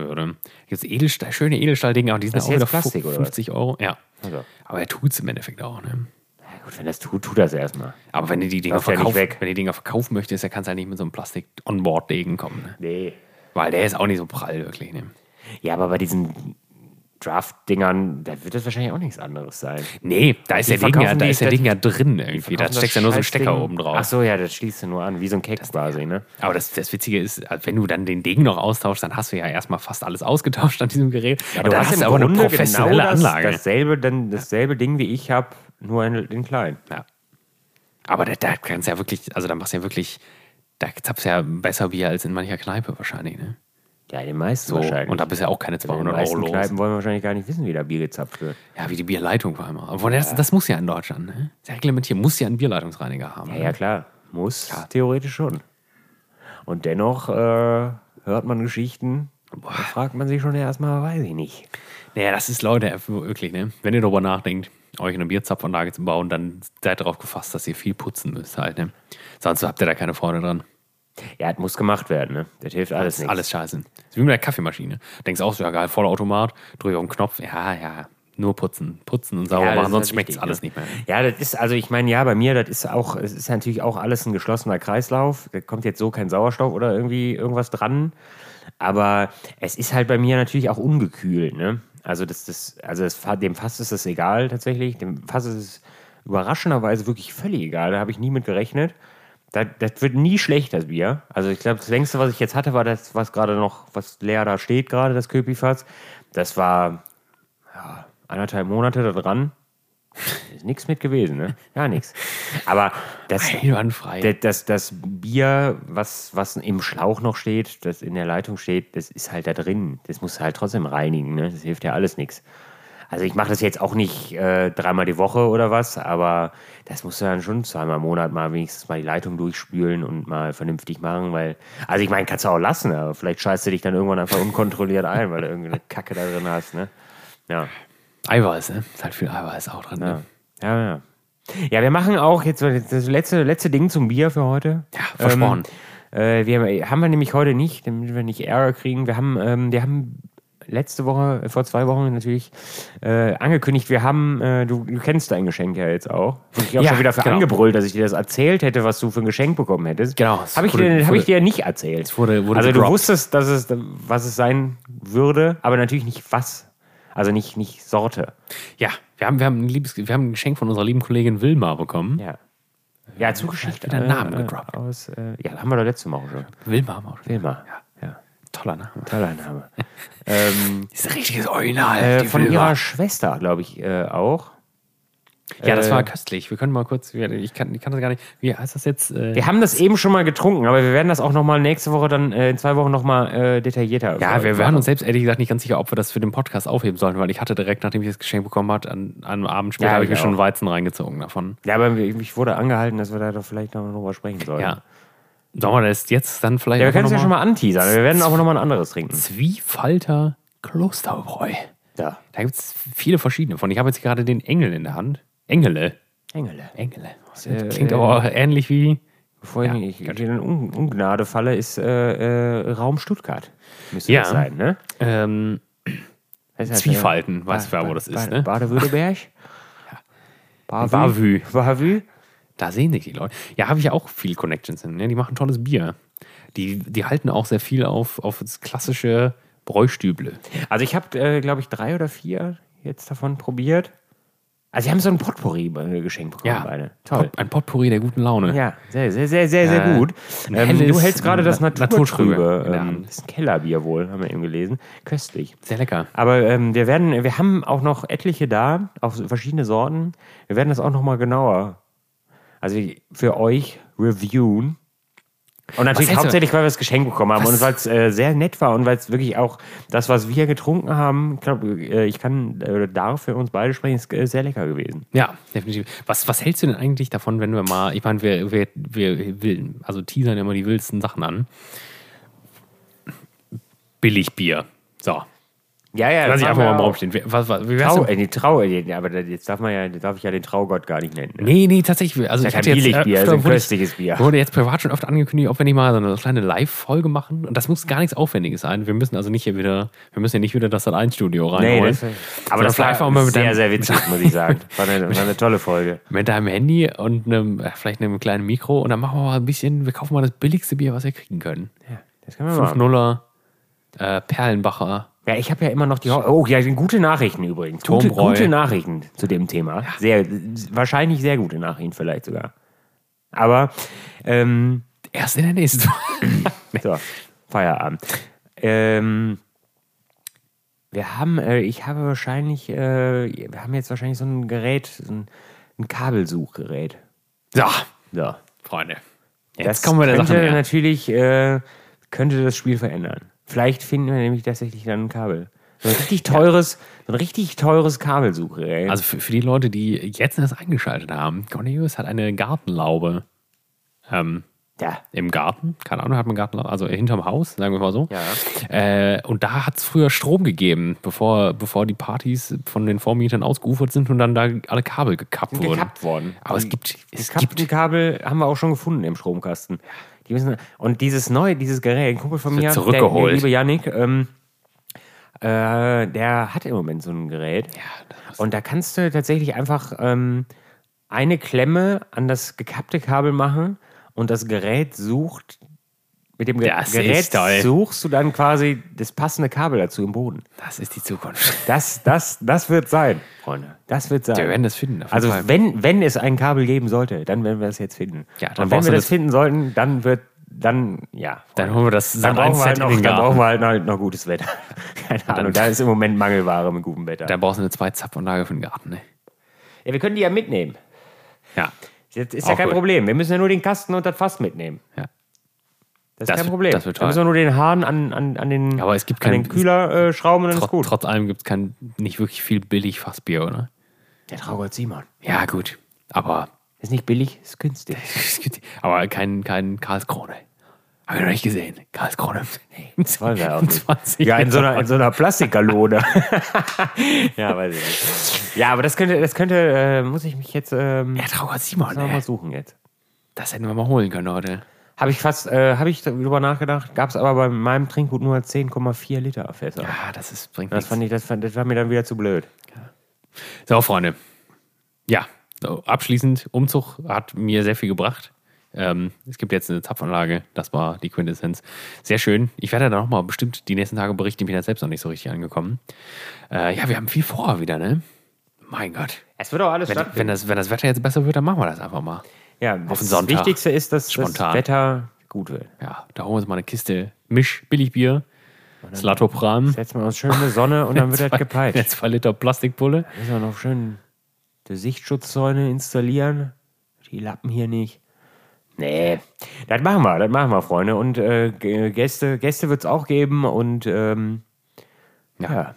Gibt Edelstahl, schöne Edelstahldegen, aber die sind Das auch wieder jetzt Plastik, oder 50 Euro. Ja. Also, Aber er tut es im Endeffekt auch. Ne? ja, gut, wenn das tut, tut das erstmal. Aber wenn du die Dinger weg. wenn die Dinger verkaufen möchtest, dann kannst du halt nicht mit so einem Plastik-Onboard-Degen kommen. Ne? Nee. Weil der ist auch nicht so prall, wirklich. Ne? Ja, aber bei diesen Draft-Dingern, da wird das wahrscheinlich auch nichts anderes sein. Nee, da ist Die der Degen ja, da ist der Ding ja drin irgendwie. Da steckst das ja nur so ein Stecker oben drauf. Ach so, ja, das schließt du nur an, wie so ein Keks quasi, ne? Aber das, das Witzige ist, wenn du dann den Degen noch austauschst, dann hast du ja erstmal fast alles ausgetauscht an diesem Gerät. Ja, Und dann hast du aber eine professionelle genau das, Anlage. Dasselbe, dann, dasselbe Ding wie ich habe, nur in, in klein. Ja. Aber da, da kannst du ja wirklich, also da machst du ja wirklich, da zapfst du ja besser Bier als in mancher Kneipe wahrscheinlich, ne? Ja, den meisten So, wahrscheinlich. und da bist ja auch keine in den 200 Euro meisten los. Kneipen wollen wahrscheinlich gar nicht wissen, wie da Bier gezapft wird. Ja, wie die Bierleitung vor allem. Aber das, das muss ja in Deutschland, ne? Sehr reglementiert, muss ja einen Bierleitungsreiniger haben. Ja, ne? ja klar. Muss theoretisch schon. Und dennoch äh, hört man Geschichten. Da fragt man sich schon erstmal, weiß ich nicht. Naja, das ist, Leute, wirklich, ne? Wenn ihr darüber nachdenkt, euch eine Bierzapfanlage zu bauen, dann seid darauf gefasst, dass ihr viel putzen müsst halt, ne? Sonst habt ihr da keine Freude dran. Ja, das muss gemacht werden, ne? Das hilft alles Das ist nicht. alles scheiße. Das ist wie mit der Kaffeemaschine. Denkst auch so, ja geil, Vollautomat, drücke auf den Knopf, ja, ja, nur putzen. Putzen und sauber Ja, das machen, sonst schmeckt es alles ne? nicht mehr. Ja, das ist, also ich meine, ja, bei mir, das ist auch, es ist natürlich auch alles ein geschlossener Kreislauf. Da kommt jetzt so kein Sauerstoff oder irgendwie irgendwas dran. Aber es ist halt bei mir natürlich auch ungekühlt, ne? Also das, das, also das, dem Fass ist es egal tatsächlich. Dem Fass ist es überraschenderweise wirklich völlig egal. Da habe ich nie mit gerechnet. Das, das wird nie schlecht, das Bier. Also ich glaube, das längste, was ich jetzt hatte, war das, was gerade noch, was leer da steht, gerade das Köpifass. Das war ja, anderthalb Monate da dran. Ist nichts mit gewesen, ne? Gar nichts. Aber das, das, das, das Bier, was, was im Schlauch noch steht, das in der Leitung steht, das ist halt da drin. Das muss halt trotzdem reinigen, ne? Das hilft ja alles nichts. Also ich mache das jetzt auch nicht äh, dreimal die Woche oder was, aber das musst du dann schon zweimal im Monat mal wenigstens mal die Leitung durchspülen und mal vernünftig machen, weil, also ich meine, kannst du auch lassen, aber vielleicht scheißt du dich dann irgendwann einfach unkontrolliert ein, weil du irgendeine Kacke da drin hast, ne? Ja. Eiweiß, ne? Ist halt viel Eiweiß auch drin. Ja, Ne? ja, ja. Ja, wir machen auch jetzt das letzte, letzte Ding zum Bier für heute. Ja, versprochen. Ähm, äh, wir haben wir nämlich heute nicht, damit wir nicht Ärger kriegen. Wir haben, ähm, wir haben letzte Woche, äh, vor zwei Wochen natürlich äh, angekündigt, wir haben, äh, du, du kennst dein Geschenk ja jetzt auch. Und ich auch Ja, schon wieder für genau. angebrüllt, dass ich dir das erzählt hätte, was du für ein Geschenk bekommen hättest. Genau, Habe ich, wurde- dir- hab ich dir nicht erzählt. wurde- wurde also du gedroppt. wusstest, dass es, was es sein würde, aber natürlich nicht was. Also nicht, nicht Sorte. Ja, wir haben, wir, haben ein liebes, wir haben ein Geschenk von unserer lieben Kollegin Wilma bekommen. Ja. Ja, zugeschickt. wieder Namen gedroppt. Aus, äh, ja, haben wir doch letzte auch schon. Wilma haben wir auch schon. Wilma. Ja. Toller Name. Toller Name. ähm, Das ist ein richtiges Original. äh, von Wilma. ihrer Schwester, glaube ich, äh, auch. Ja, das äh, war köstlich. Wir können mal kurz, ich kann, ich kann das gar nicht, wie heißt das jetzt? Äh, Wir haben das eben schon mal getrunken, aber wir werden das auch nochmal nächste Woche dann, äh, in zwei Wochen nochmal äh, detaillierter. Ja, wir waren uns selbst ehrlich gesagt nicht ganz sicher, ob wir das für den Podcast aufheben sollten, weil ich hatte direkt, nachdem ich das Geschenk bekommen hatte, an, an einem Abend später Ja, habe ich mir schon. Weizen reingezogen davon. Ja, aber ich wurde angehalten, dass wir da doch vielleicht noch drüber sprechen sollen. Ja. Sollen wir das jetzt dann vielleicht Ja, wir können es ja schon mal anteasern. Wir werden auch nochmal ein anderes trinken. Zwiefalter Klosterbräu. Ja. Da gibt es viele verschiedene von. Ich habe jetzt gerade den Engel in der Hand. Engele. Engele. Engele. Das Äh, klingt äh, aber auch ähnlich wie. Bevor Ja, ich, in Un Ungnade falle, ist äh, äh, Raum Stuttgart. Müsste Ja. das sein, ne? Ähm, heißt, Zwiefalten, äh, weißt du, wo das ist, ne? Baden-Württemberg? Bavü. Bavü? Da sehen sich die Leute. Ja, habe ich auch viele Connections hin. Ne? Die machen tolles Bier. Die, die halten auch sehr viel auf, auf das klassische Bräustüble. Also ich habe, äh, glaube ich, drei oder vier jetzt davon probiert. Also sie haben so ein Potpourri äh, geschenkt bekommen, beide. Toll. Ein Potpourri der guten Laune. Ja, sehr, sehr, sehr, sehr, sehr Äh, gut. Ähm, du hältst gerade das Na- Naturtrübe. Ähm, das ist ein Kellerbier wohl, haben wir eben gelesen. Köstlich. Sehr lecker. Aber ähm, wir werden, wir haben auch noch etliche da, auch verschiedene Sorten. Wir werden das auch noch mal genauer, also für euch reviewen. Und natürlich hauptsächlich, weil wir das Geschenk bekommen haben Was- und weil es äh, sehr nett war und weil es wirklich auch das, was wir getrunken haben, ich glaube, äh, ich kann äh, darf für uns beide sprechen, ist äh, sehr lecker gewesen. Ja, definitiv. Was, was hältst du denn eigentlich davon, wenn wir mal, ich meine, wir, wir, wir will, also teasern immer die wildesten Sachen an. Billigbier. So. Ja, ja, Lass ich einfach mal im auch. Raum stehen. Was, was, wie wär's Trau, äh, die Trau, äh, die- aber jetzt darf man ja, darf ich ja den Traugott gar nicht nennen. Ne? Nee, nee, tatsächlich. Also ich hatte jetzt, Billigbier, äh, ist ein köstliches Bier. wurde jetzt privat schon oft angekündigt, ob wir nicht mal so eine kleine Live-Folge machen. Und das muss gar nichts Aufwendiges sein. Wir müssen also nicht hier wieder, wir müssen ja nicht wieder das Sat 1 Studio reinholen. das, aber das war einfach mal mit sehr, deinem, sehr witzig, muss ich sagen. War eine, war eine tolle Folge. mit deinem Handy und einem, äh, vielleicht einem kleinen Mikro und dann machen wir mal ein bisschen, wir kaufen mal das billigste Bier, was wir kriegen können. Ja, das können wir 5 machen. Nuller, äh, Perlenbacher. Ja, ich habe ja immer noch die. Ho oh, ja, gute Nachrichten übrigens. Gute, gute Nachrichten zu dem Thema. Sehr, wahrscheinlich sehr gute Nachrichten vielleicht sogar. Aber ähm, Erst in der nächsten. so, Feierabend. Ähm, wir haben, äh, ich habe wahrscheinlich, äh, wir haben jetzt wahrscheinlich so ein Gerät, so ein, ein Kabelsuchgerät. so, So. Freunde. Das Jetzt kommen wir der könnte Sache näher. natürlich, äh, könnte das Spiel verändern. Vielleicht finden wir nämlich tatsächlich dann ein Kabel. So ein richtig teures, so ein richtig teures Kabelsuchgerät. Also für, für die Leute, die jetzt erst eingeschaltet haben, Cornelius hat eine Gartenlaube ähm, ja. im Garten. Keine Ahnung, hat man Gartenlaube, also hinterm Haus, sagen wir mal so. Ja. Äh, und da hat es früher Strom gegeben, bevor, bevor die Partys von den Vormietern ausgeufert sind und dann da alle Kabel gekappt wurden. gekappt worden. Aber es Die- gibt, es gibt Kabel haben wir auch schon gefunden im Stromkasten. Die müssen, und dieses neue, dieses Gerät, ein Kumpel von mir, zurückgeholt. Der, der liebe Yannick, ähm, äh, der hat im Moment so ein Gerät. und da kannst du tatsächlich einfach ähm, eine Klemme an das gekappte Kabel machen und das Gerät sucht, mit dem Das Gerät suchst du dann quasi das passende Kabel dazu im Boden. das ist die Zukunft. Das, das, das wird sein, Freunde. Das wird sein. Wir werden das finden. Also Fall. wenn, wenn es ein Kabel geben sollte, dann werden wir es jetzt finden. Ja, dann und wenn wir das das- finden sollten, dann wird, dann, ja. dann holen wir das dann brauchen, wir halt Sat.1 noch, dann brauchen wir halt noch, noch gutes Wetter. Keine Ahnung, da ist im Moment Mangelware mit gutem Wetter. Da brauchst du eine Zwei-Zapfanlage für den Garten. Ne? Ja, wir können die ja mitnehmen. Ja. Das ist ja Auch kein gut. Problem. Wir müssen ja nur den Kasten und das Fass mitnehmen. Ja. Das ist Das kein wird- Problem. das wird Wir müssen toll. nur den Hahn an, an, an den, Aber es gibt an kein- den Kühler äh, schrauben und dann ist gut. trotz allem gibt es kein, nicht wirklich viel billig Fassbier, oder? Der Traugott Simon. Ja, gut. Aber, Ist nicht billig, ist günstig. aber kein, kein Karlskrone. Habe ich noch nicht gesehen. Karlskrone. Nee, Das war ja auch nicht. 20 Ja, in so einer, in so einer Plastikgalone. ja, weiß ich nicht. Ja, aber das könnte, das könnte, äh, muss ich mich jetzt ähm, Ja, Traugott Simon, mal suchen jetzt. Das hätten wir mal holen können heute. Habe ich fast, äh, habe ich darüber nachgedacht, gab es aber bei meinem Trinkgut nur 10,4 Liter Fässer. Ja, das ist, bringt Das nichts. fand ich, das, fand, das war mir dann wieder zu blöd. So, Freunde. Ja, so, abschließend, Umzug hat mir sehr viel gebracht. Ähm, es gibt jetzt eine Zapfanlage, das war die Quintessenz. Sehr schön. Ich werde da nochmal bestimmt die nächsten Tage berichten, ich bin ja selbst noch nicht so richtig angekommen. Äh, ja, wir haben viel vor wieder, ne? Mein Gott. Es wird auch alles Wenn, wenn, das, wenn das Wetter jetzt besser wird, dann machen wir das einfach mal. Ja, auf das den Sonntag. Wichtigste ist, dass Spontan. das Wetter gut wird. Ja, da holen wir uns mal eine Kiste Misch-Billigbier, Slatopram, Setzen wir uns schön in die Sonne und dann wird das gepeitscht. zwei Liter Plastikpulle. Müssen wir noch schön die Sichtsschutzzäune installieren. Die Lappen hier nicht. Nee, das machen wir, das machen wir, Freunde. Und äh, Gäste, Gäste wird es auch geben und ähm, ja.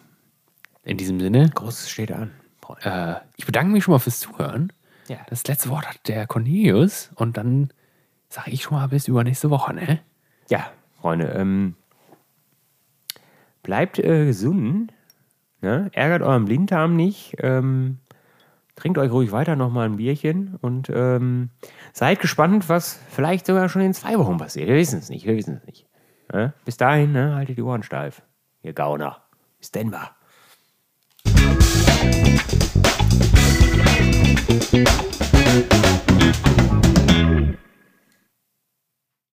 In diesem Sinne, Großes steht an. Äh, ich bedanke mich schon mal fürs Zuhören. Ja. Das letzte Wort hat der Cornelius und dann sage ich schon mal bis übernächste Woche, ne? Ja, Freunde, ähm, bleibt äh, gesund. Ne? Ärgert euren Blinddarm nicht. Ähm, trinkt euch ruhig weiter nochmal ein Bierchen und ähm, seid gespannt, was vielleicht sogar schon in zwei Wochen passiert. Wir wissen es nicht, wir wissen es nicht. Ne? Bis dahin, ne? haltet die Ohren steif. Ihr Gauner. Bis Denver. Thank Thank you.